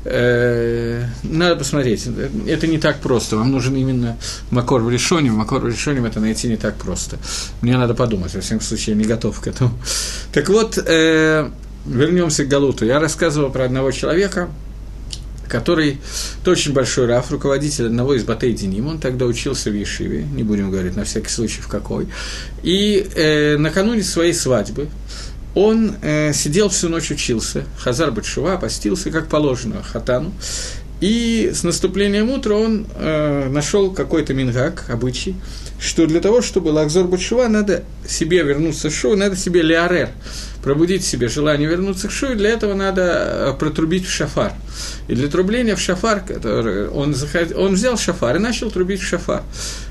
A: Э, надо посмотреть. Это не так просто. Вам нужен именно Макор в решении. Макор в решении это найти не так просто. Мне надо подумать. Во всяком случае, я не готов к этому. Так вот, э, вернемся к Галуту. Я рассказывал про одного человека, который это очень большой раф, руководитель одного из батей Деним, он тогда учился в Ешиве, не будем говорить на всякий случай в какой, и э, накануне своей свадьбы он э, сидел всю ночь учился, Хазар Батшува, постился, как положено, хатану, и с наступлением утра он э, нашел какой-то мингак, обычай, что для того, чтобы Лакзор Батшува, надо себе вернуться в шоу, надо себе леарер, пробудить себе желание вернуться к шоу, для этого надо э, протрубить в шафар. И для трубления в шафар, который он, заход... он взял шафар и начал трубить в шафар.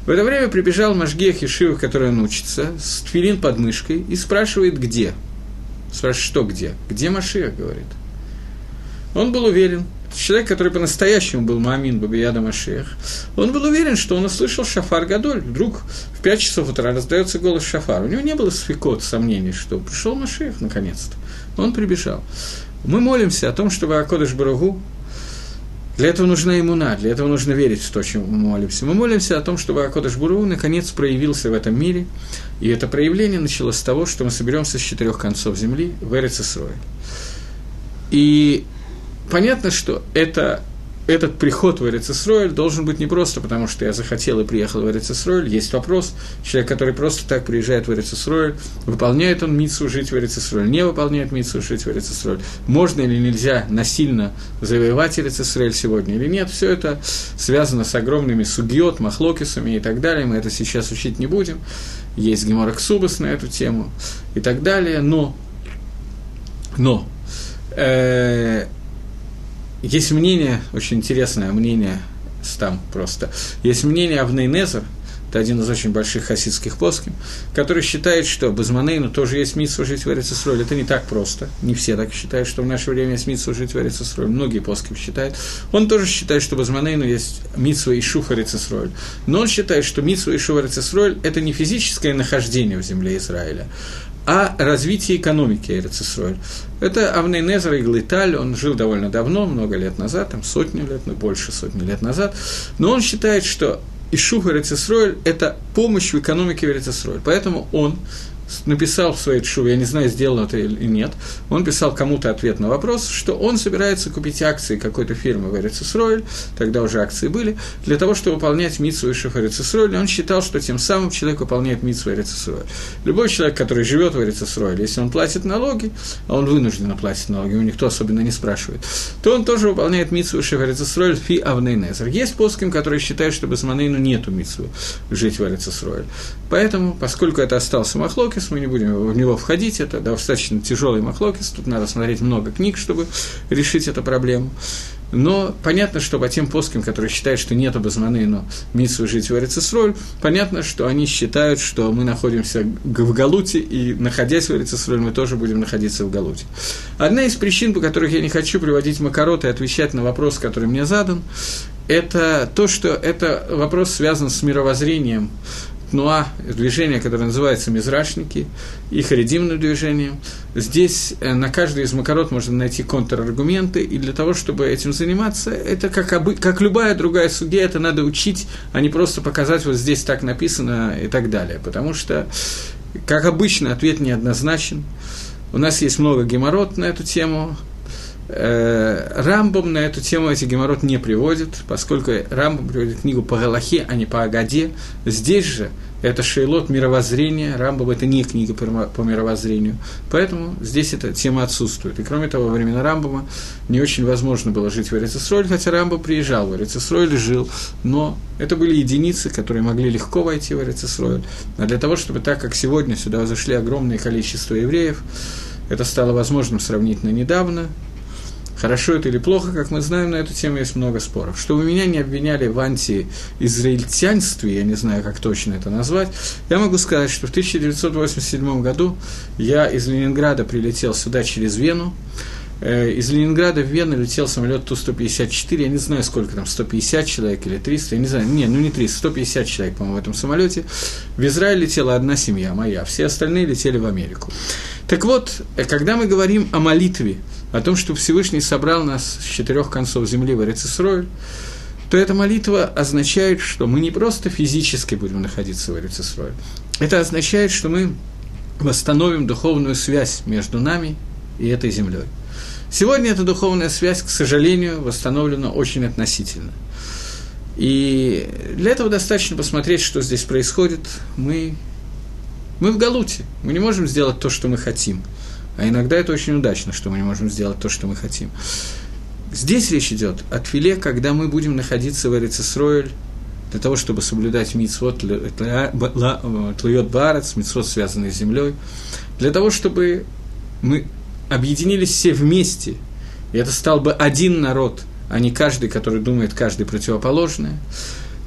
A: В это время прибежал Машгех Ешива, который он учится, с тфилин под мышкой, и спрашивает, где – Спрашивает, что где? Где Машиах, говорит. Он был уверен, человек, который по-настоящему был Маамин Бабияда Машиах, он был уверен, что он услышал Шафар Гадоль. Вдруг в 5 часов утра раздается голос Шафар. У него не было сфикот, сомнений, что пришел Машиах наконец-то. Он прибежал. Мы молимся о том, чтобы Акодыш Барагу для этого нужна иммуна, для этого нужно верить в то, чем мы молимся. Мы молимся о том, чтобы Акодыш Буру наконец проявился в этом мире, и это проявление началось с того, что мы соберемся с четырех концов земли в Эрицесрое. И понятно, что это этот приход в Эрицесройль должен быть не просто потому, что я захотел и приехал в Эрицесройль. Есть вопрос, человек, который просто так приезжает в Эрицесройль, выполняет он митсу жить в Эрицесройль, не выполняет митсу жить в Эрицесройль, можно или нельзя насильно завоевать Эрицесройль сегодня или нет, все это связано с огромными сугиот, махлокисами и так далее, мы это сейчас учить не будем, есть геморроксубас на эту тему и так далее, но, но, э, есть мнение, очень интересное мнение, там просто, есть мнение Авнейнезер, это один из очень больших хасидских плоским, который считает, что Базманейну тоже есть митсва жить в Эрицесроль. Это не так просто. Не все так считают, что в наше время есть митсва жить в Эрицесроль. Многие плоским считают. Он тоже считает, что Базманейну есть митсва и шуф Эрицесроль. Но он считает, что митсва и шуф Эрицесроль – это не физическое нахождение в земле Израиля, а развитие экономики Эрицесроль. Это Авней Незер и Глиталь, он жил довольно давно, много лет назад, там сотню лет, ну, больше сотни лет назад, но он считает, что Ишух Эрицесроль – это помощь в экономике Эрицесроль. Поэтому он написал в своей шуве, я не знаю, сделал это или нет, он писал кому-то ответ на вопрос, что он собирается купить акции какой-то фирмы в Эрицесройль, тогда уже акции были, для того, чтобы выполнять митсу и Эрицесройль, он считал, что тем самым человек выполняет митсу Эрицесройль. Любой человек, который живет в Эрицесройле, если он платит налоги, а он вынужден платить налоги, его никто особенно не спрашивает, то он тоже выполняет митсу и Эрицесройль фи авнейнезер. Есть плоским, который считает, что без Манейну нету митсу жить в Эрицесройль. Поэтому, поскольку это остался Махлок, махлокис, мы не будем в него входить, это достаточно тяжелый махлокис, тут надо смотреть много книг, чтобы решить эту проблему. Но понятно, что по тем плоским, которые считают, что нет обозманы, но митсвы жить в Эрицесроль, понятно, что они считают, что мы находимся в Галуте, и находясь в Эрицесроль, мы тоже будем находиться в Галуте. Одна из причин, по которых я не хочу приводить Макарот и отвечать на вопрос, который мне задан, это то, что это вопрос связан с мировоззрением Тнуа, движение, которое называется Мизрачники, и харидимным движением. Здесь э, на каждый из макарот можно найти контраргументы, и для того, чтобы этим заниматься, это как, обы, как любая другая судья, это надо учить, а не просто показать, вот здесь так написано и так далее. Потому что, как обычно, ответ неоднозначен. У нас есть много геморрот на эту тему, Рамбом на эту тему эти геморрот не приводит, поскольку Рамбом приводит книгу по Галахе, а не по Агаде. Здесь же это шейлот мировоззрения, Рамбов это не книга по мировоззрению, поэтому здесь эта тема отсутствует. И кроме того, во времена Рамбома не очень возможно было жить в Эрицесроль, хотя Рамбов приезжал в Эрицесроль, жил, но это были единицы, которые могли легко войти в Эрицесроль. А для того, чтобы так, как сегодня, сюда зашли огромное количество евреев, это стало возможным сравнительно недавно, Хорошо это или плохо, как мы знаем, на эту тему есть много споров. Чтобы меня не обвиняли в антиизраильтянстве, я не знаю, как точно это назвать, я могу сказать, что в 1987 году я из Ленинграда прилетел сюда через Вену, Э, из Ленинграда в Вену летел самолет Ту-154, я не знаю, сколько там, 150 человек или 300, я не знаю, не, ну не 300, 150 человек, по-моему, в этом самолете. В Израиль летела одна семья, моя, все остальные летели в Америку. Так вот, э, когда мы говорим о молитве, о том, что Всевышний собрал нас с четырех концов земли в Эрицисройль, то эта молитва означает, что мы не просто физически будем находиться в Эрицисройль, это означает, что мы восстановим духовную связь между нами и этой землей. Сегодня эта духовная связь, к сожалению, восстановлена очень относительно. И для этого достаточно посмотреть, что здесь происходит. Мы, мы в Галуте, мы не можем сделать то, что мы хотим. А иногда это очень удачно, что мы не можем сделать то, что мы хотим. Здесь речь идет о твиле, когда мы будем находиться в Эрицесройль, для того, чтобы соблюдать митцвот тлует барец, митцвот, связанный с землей, для того, чтобы мы объединились все вместе, и это стал бы один народ, а не каждый, который думает каждый противоположное,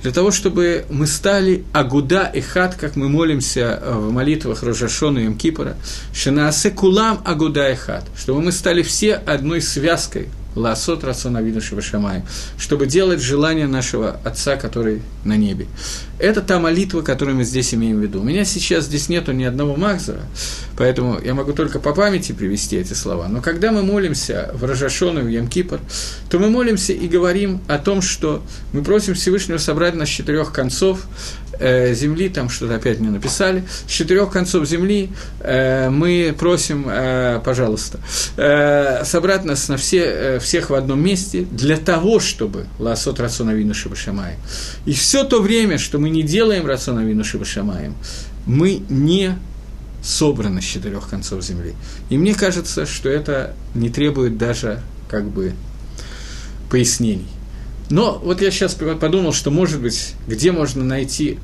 A: для того, чтобы мы стали Агуда и Хат, как мы молимся э, в молитвах Рожашона и Мкипора, Шинаасе Кулам Агуда и Хат, чтобы мы стали все одной связкой – Ласот Рацона Видушева Шамай, чтобы делать желание нашего Отца, который на небе. Это та молитва, которую мы здесь имеем в виду. У меня сейчас здесь нету ни одного Махзера, поэтому я могу только по памяти привести эти слова. Но когда мы молимся в Рожашону, в Ямкипр, то мы молимся и говорим о том, что мы просим Всевышнего собрать нас с четырех концов э, земли, там что-то опять мне написали, с четырех концов земли э, мы просим, э, пожалуйста, э, собрать нас на все, э, всех в одном месте для того, чтобы ласот рациона вину шабашамаем. И все то время, что мы не делаем рациона вину шабашамаем, мы не собраны с четырех концов земли. И мне кажется, что это не требует даже как бы пояснений. Но вот я сейчас подумал, что, может быть, где можно найти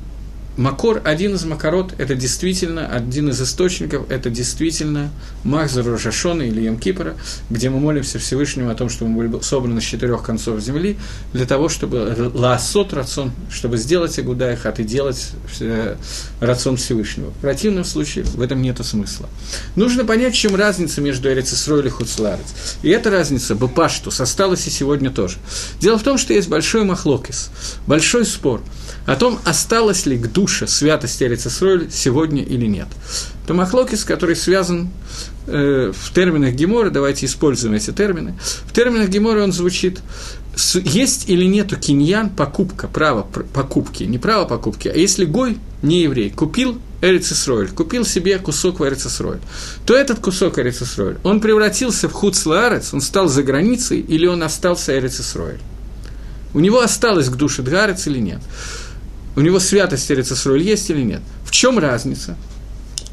A: Макор, один из макорот, это действительно, один из источников, это действительно Махзар Рожашона или Ямкипора, где мы молимся Всевышнему о том, что мы были собраны с четырех концов земли, для того, чтобы лаосот рацион, чтобы сделать Агуда и Хат и делать э, рацион Всевышнего. В противном случае в этом нет смысла. Нужно понять, чем разница между Эрицесрой и Хуцларец. И эта разница, Бапаштус, осталась и сегодня тоже. Дело в том, что есть большой махлокис, большой спор – о том, осталась ли к душе святость Эрицесроль сегодня или нет. Это Махлокис, который связан э, в терминах Гемора, давайте используем эти термины. В терминах Гемора он звучит есть или нету киньян, покупка, право покупки, не право покупки, а если Гой, не еврей, купил Эрицесройль, купил себе кусок в Эрицесройль, то этот кусок Эрицесройль, он превратился в Хуцлаарец, он стал за границей, или он остался Эрицесройль? У него осталось к душе Дгарец или нет? У него святость Эрицесроль есть или нет. В чем разница?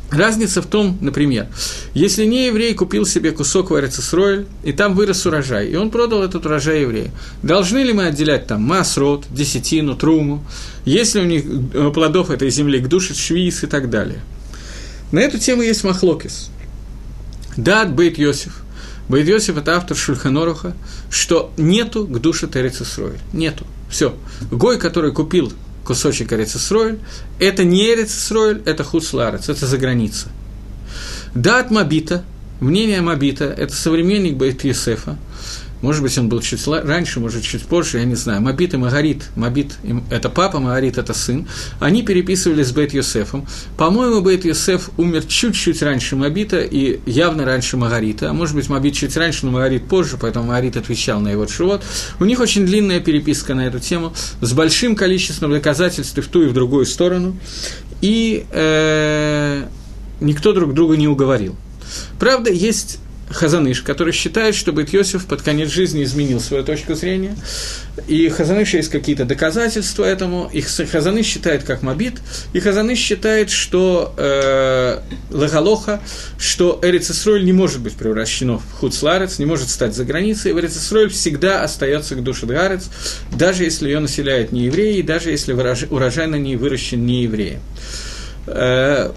A: Разница в том, например, если не еврей купил себе кусок в Эрицесроль, и там вырос урожай, и он продал этот урожай еврею, должны ли мы отделять там масрот, десятину, труму, если у них э, плодов этой земли к душе, швиз и так далее? На эту тему есть махлокис. Дат Бейт Йосиф. Бейт Йосиф – это автор Шульханоруха, что нету к душе Терецесройль. Нету. Все. Гой, который купил кусочек Эрицесройль, это не Эрицесройль, это Хуцларец, это за граница. Дат Мабита, мнение Мабита, это современник Бейт Есефа, может быть, он был чуть раньше, может, чуть позже, я не знаю. Мабит и Магарит, Мабит – это папа, Магарит – это сын. Они переписывались с Бейт Йосефом. По-моему, Бейт Йосеф умер чуть-чуть раньше Мабита и явно раньше Магарита. А может быть, Мабит чуть раньше, но Магарит позже, поэтому Магарит отвечал на его живот. У них очень длинная переписка на эту тему, с большим количеством доказательств и в ту и в другую сторону. И э, никто друг друга не уговорил. Правда, есть Хазаныш, который считает, что Бет Йосиф под конец жизни изменил свою точку зрения, и Хазаныш есть какие-то доказательства этому, и Хазаныш считает как Мабит, и Хазаныш считает, что э, Лагалоха, что Эрицесроль не может быть превращено в Хуцларец, не может стать за границей, и Эрицесроль всегда остается к душе Дгарец, даже если ее населяют не евреи, даже если урожай на ней выращен не евреем. Э,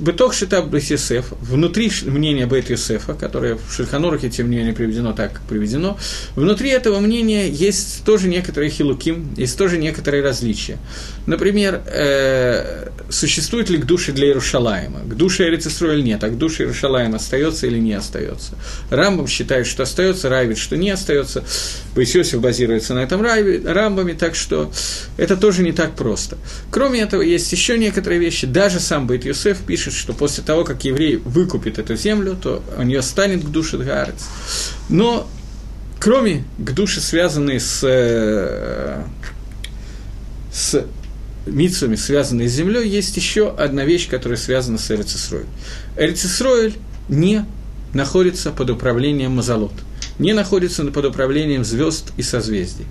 A: Бетох Шитаб Бет Йосеф, внутри мнения Бет Йосефа, которое в Шульханурахе, тем не менее, приведено так, как приведено, внутри этого мнения есть тоже некоторые хилуким, есть тоже некоторые различия. Например, э, существует ли к душе для Иерушалаема? К душе Эрицисроэль нет, а к душе Иерушалаема остается или не остается? Рамбам считает, что остается, Райвит, что не остается. Бейсиосиф базируется на этом Рамбаме, так что это тоже не так просто. Кроме этого, есть еще некоторые вещи. Даже сам Бейт Юсеф пишет, что после того, как еврей выкупит эту землю, то у нее станет к душе Дгарец. Но кроме к душе, связанной с, э, с митцвами, связанные с землей, есть еще одна вещь, которая связана с Эрицисроэль. Эрицисроэль не находится под управлением Мазалот, не находится под управлением звезд и созвездий.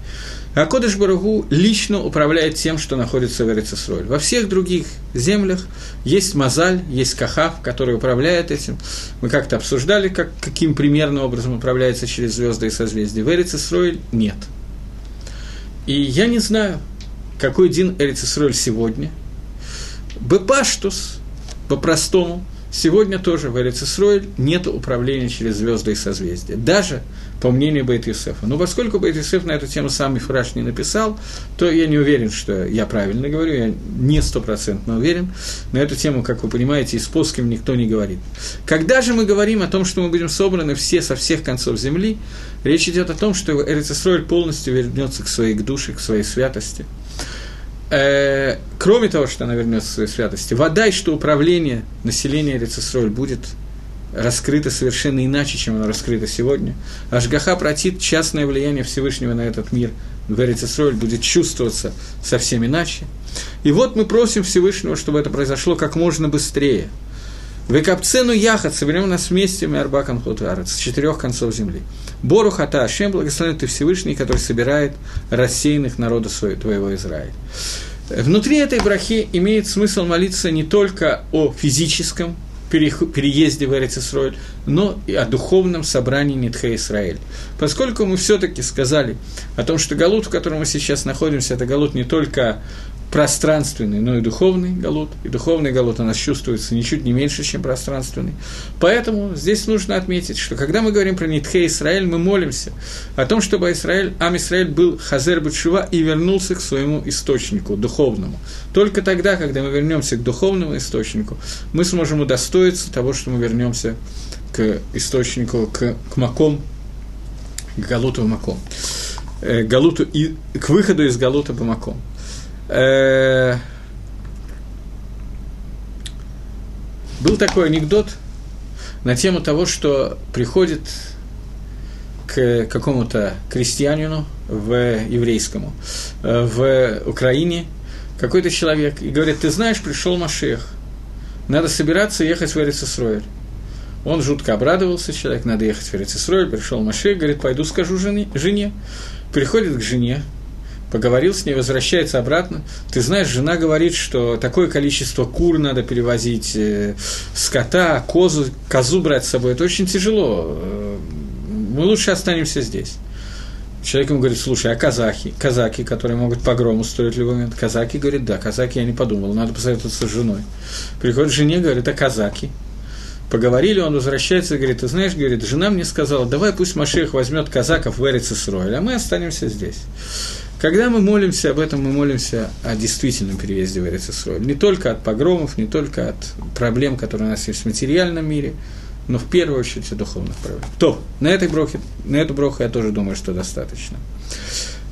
A: А Кодыш Барагу лично управляет тем, что находится в Эрицисроэль. Во всех других землях есть Мазаль, есть Кахав, который управляет этим. Мы как-то обсуждали, как, каким примерным образом управляется через звезды и созвездия. В Эрицисроэль нет. И я не знаю, какой день Эрицисроэль сегодня. Бепаштус, по-простому, сегодня тоже в Эрицисроэль нет управления через звезды и созвездия. Даже по мнению Бейт Юсефа. Но поскольку Бейт Юсеф на эту тему сам Мифраш не написал, то я не уверен, что я правильно говорю, я не стопроцентно уверен. На эту тему, как вы понимаете, и с плоским никто не говорит. Когда же мы говорим о том, что мы будем собраны все со всех концов земли, речь идет о том, что Эрицисроэль полностью вернется к своей душе, к своей святости – э, кроме того, что она вернется к своей святости, вода что управление населения Рецесроль будет раскрыто совершенно иначе, чем оно раскрыто сегодня. Ашгаха протит частное влияние Всевышнего на этот мир в Эрицесроль будет чувствоваться совсем иначе. И вот мы просим Всевышнего, чтобы это произошло как можно быстрее. Векапцену яхат, соберем нас вместе, мы арбакан с четырех концов земли. Бору хата Ашем, благословен ты Всевышний, который собирает рассеянных народа своего, твоего Израиля. Внутри этой брахи имеет смысл молиться не только о физическом переезде в Эрицисроэль, но и о духовном собрании Нитхе Израиль. Поскольку мы все-таки сказали о том, что Галут, в котором мы сейчас находимся, это Галут не только пространственный, но и духовный галут. И духовный галут у нас чувствуется ничуть не меньше, чем пространственный. Поэтому здесь нужно отметить, что когда мы говорим про Нитхе Израиль, мы молимся о том, чтобы Израиль, Ам Израиль был Хазер Бачува и вернулся к своему источнику, духовному. Только тогда, когда мы вернемся к духовному источнику, мы сможем удостоиться того, что мы вернемся к источнику, к, к Маком, к Галуту Маком. Э, галуту и, к выходу из Галута по Маком. Э, был такой анекдот на тему того, что приходит к какому-то крестьянину в еврейскому э, в Украине какой-то человек и говорит, ты знаешь, пришел Машех, надо собираться ехать в Эрицесройль. Он жутко обрадовался, человек, надо ехать в Эрицесройль, пришел Машех, говорит, пойду скажу жене, жене. Приходит к жене, поговорил с ней, возвращается обратно. Ты знаешь, жена говорит, что такое количество кур надо перевозить, э, скота, козу, козу брать с собой. Это очень тяжело. Э, мы лучше останемся здесь. Человек ему говорит, слушай, а казахи, казаки, которые могут погром устроить в любой момент, казаки, говорит, да, казаки, я не подумал, надо посоветоваться с женой. Приходит жене, говорит, а казаки? Поговорили, он возвращается и говорит, ты знаешь, говорит, жена мне сказала, давай пусть Машех возьмет казаков в Эрицесройль, а мы останемся здесь. Когда мы молимся об этом, мы молимся о действительном переезде в Эрицесроль. Не только от погромов, не только от проблем, которые у нас есть в материальном мире, но в первую очередь о духовных проблемах. То, на, этой брохе, на эту броху я тоже думаю, что достаточно.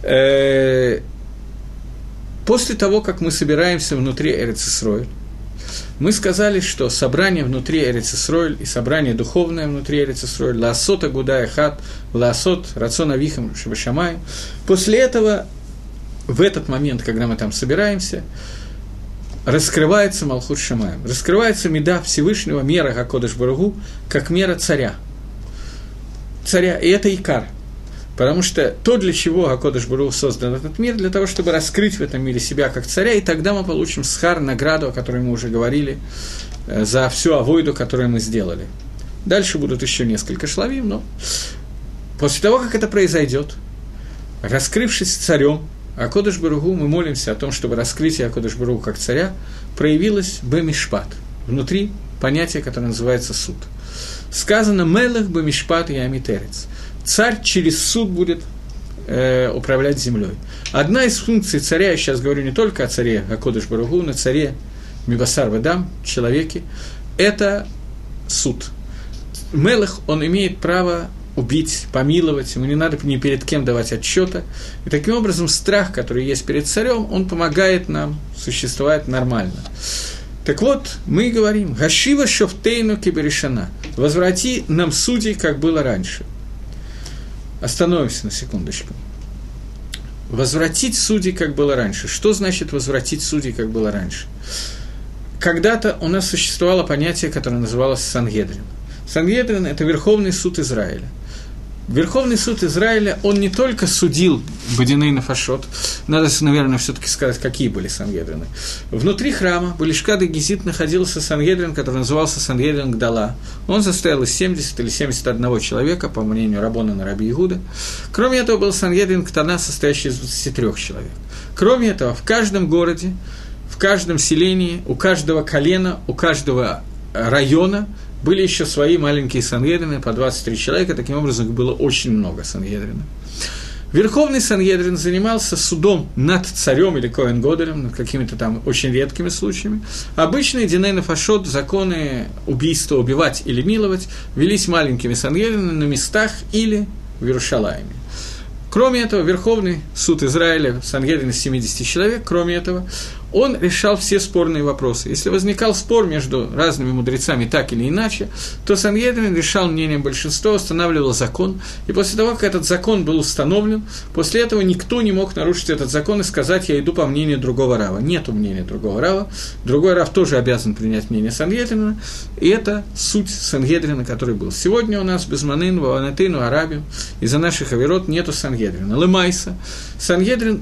A: Э, после того, как мы собираемся внутри Эрицесроль, мы сказали, что собрание внутри Эрицесроль и собрание духовное внутри Эрицесроль, лаосот агудая хат, лаосот рацион авихам шабашамай. После этого в этот момент, когда мы там собираемся, раскрывается Малхут Шамаем, раскрывается меда Всевышнего, мера Гакодыш Барагу, как мера царя. Царя, и это Икар. Потому что то, для чего Акодыш Бару создан этот мир, для того, чтобы раскрыть в этом мире себя как царя, и тогда мы получим схар, награду, о которой мы уже говорили, э, за всю авойду, которую мы сделали. Дальше будут еще несколько шлавим, но после того, как это произойдет, раскрывшись царем, А Кодыш Баругу мы молимся о том, чтобы раскрытие Акодыш Баругу как царя проявилось Бемишпат, внутри понятия, которое называется суд. Сказано «Мелах Бемишпат и Амитерец». Царь через суд будет э, управлять землей. Одна из функций царя, я сейчас говорю не только о царе Акодыш Баругу, но царе Мибасар Вадам, человеке, это суд. Мелах, он имеет право убить, помиловать, ему не надо ни перед кем давать отчета. И таким образом страх, который есть перед царем, он помогает нам существовать нормально. Так вот, мы говорим, «Гашива шофтейну киберишана» – «Возврати нам судей, как было раньше». Остановимся на секундочку. Возвратить судей, как было раньше. Что значит возвратить судей, как было раньше? Когда-то у нас существовало понятие, которое называлось Сангедрин. Сангедрин – это Верховный суд Израиля – Верховный суд Израиля, он не только судил Бадиней Нафашот, надо, наверное, все таки сказать, какие были Сангедрены. Внутри храма Балишкад и Гизит находился Сангедрин, который назывался Сангедрин Гдала. Он состоял из 70 или 71 человека, по мнению Рабона на Раби Игуда. Кроме этого, был Сангедрин Ктана, состоящий из 23 человек. Кроме этого, в каждом городе, в каждом селении, у каждого колена, у каждого района – были еще свои маленькие Сангедрины, по 23 человека, таким образом их было очень много Сангедрина. Верховный Сангедрин занимался судом над царем или Коэн Годером, над какими-то там очень редкими случаями. Обычные Диней Фашот, законы убийства, убивать или миловать, велись маленькими Сангедринами на местах или в Иерушалайме. Кроме этого, Верховный суд Израиля, Сангедрин из 70 человек, кроме этого, он решал все спорные вопросы. Если возникал спор между разными мудрецами так или иначе, то Сангедрин решал мнением большинства, устанавливал закон, и после того, как этот закон был установлен, после этого никто не мог нарушить этот закон и сказать, я иду по мнению другого Рава. Нету мнения другого Рава, другой Рав тоже обязан принять мнение Сангедрина, и это суть Сангедрина, который был. Сегодня у нас без Манын, Ваванатыну, Арабию, из-за наших авирот нету Сангедрина. Лымайса. Сангедрин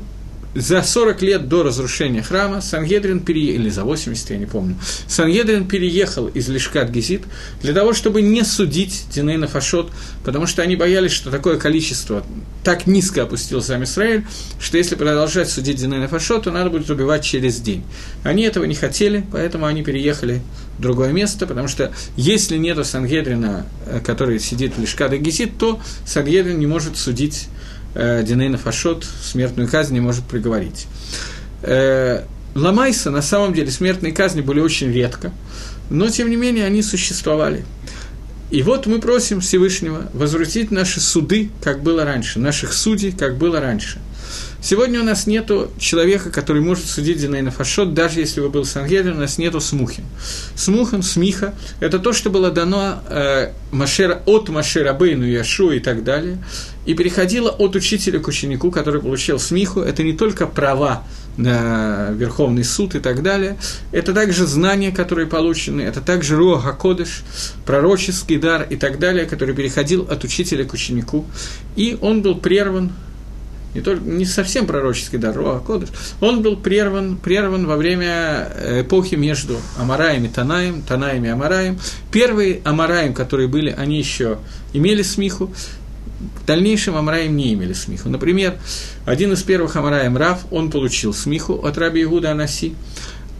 A: за 40 лет до разрушения храма Сангедрин переехал, или за 80, я не помню, Сангедрин переехал из Лишкат Гизит для того, чтобы не судить Динейна Фашот, потому что они боялись, что такое количество так низко опустил сам Израиль, что если продолжать судить Динейна Фашот, то надо будет убивать через день. Они этого не хотели, поэтому они переехали в другое место, потому что если нету Сангедрина, э, который сидит в Лишкат Гизит, то Сангедрин не может судить Динейна Фашот смертную казнь не может приговорить. Э, Ламайса, на самом деле, смертные казни были очень редко, но, тем не менее, они существовали. И вот мы просим Всевышнего возвратить наши суды, как было раньше, наших судей, как было раньше – Сегодня у нас нет человека, который может судить Динейна Фашот, даже если бы был Сангедрин, у нас нету Смухин. Смухин, Смиха – это то, что было дано э, Машера, от Машера Бейну, Яшу и так далее, и переходило от учителя к ученику, который получил Смиху. Это не только права на Верховный суд и так далее. Это также знания, которые получены, это также Руаха Кодыш, пророческий дар и так далее, который переходил от учителя к ученику. И он был прерван не, только, не совсем пророческий дар, а Кодыш, он был прерван, прерван во время эпохи между Амараем и Танаем, Танаем и Амараем. Первые Амараем, которые были, они еще имели смиху, в дальнейшем Амараем не имели смиху. Например, один из первых Амараем Рав, он получил смиху от Раби Игуда Анаси,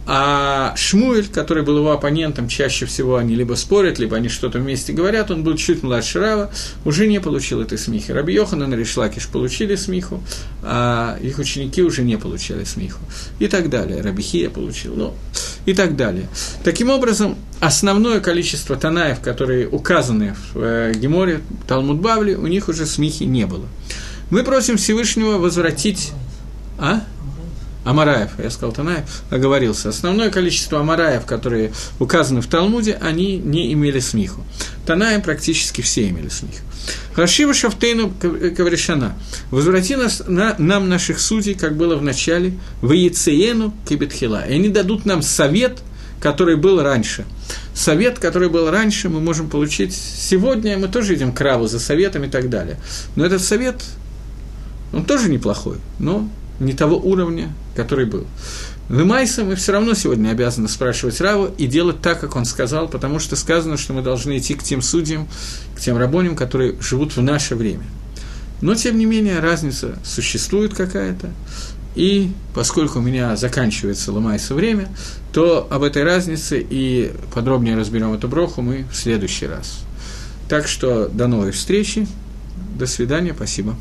A: а Шмуэль, который был его оппонентом, чаще всего они либо спорят, либо они что-то вместе говорят, он был чуть младше Рава, уже не получил этой смихи. Раби Йоханан и Ришлакиш получили смиху, а их ученики уже не получали смиху. И так далее. Раби Хия получил, ну, и так далее. Таким образом, основное количество танаев, которые указаны в э, Геморе, Талмуд Бавли, у них уже смихи не было. Мы просим Всевышнего возвратить... А? Амараев, я сказал Танаев, оговорился. Основное количество Амараев, которые указаны в Талмуде, они не имели смеху. Танаем практически все имели смех. Хашива Шафтейну Кавришана. Возврати нас, на, нам наших судей, как было в начале, в Яцеену Кибетхила. И они дадут нам совет, который был раньше. Совет, который был раньше, мы можем получить сегодня, мы тоже идем к Раву за советом и так далее. Но этот совет, он тоже неплохой, но не того уровня, который был. Лымайса мы все равно сегодня обязаны спрашивать Раву и делать так, как он сказал, потому что сказано, что мы должны идти к тем судьям, к тем рабоням, которые живут в наше время. Но, тем не менее, разница существует какая-то. И поскольку у меня заканчивается ломается время, то об этой разнице и подробнее разберем эту броху мы в следующий раз. Так что до новой встречи, до свидания, спасибо.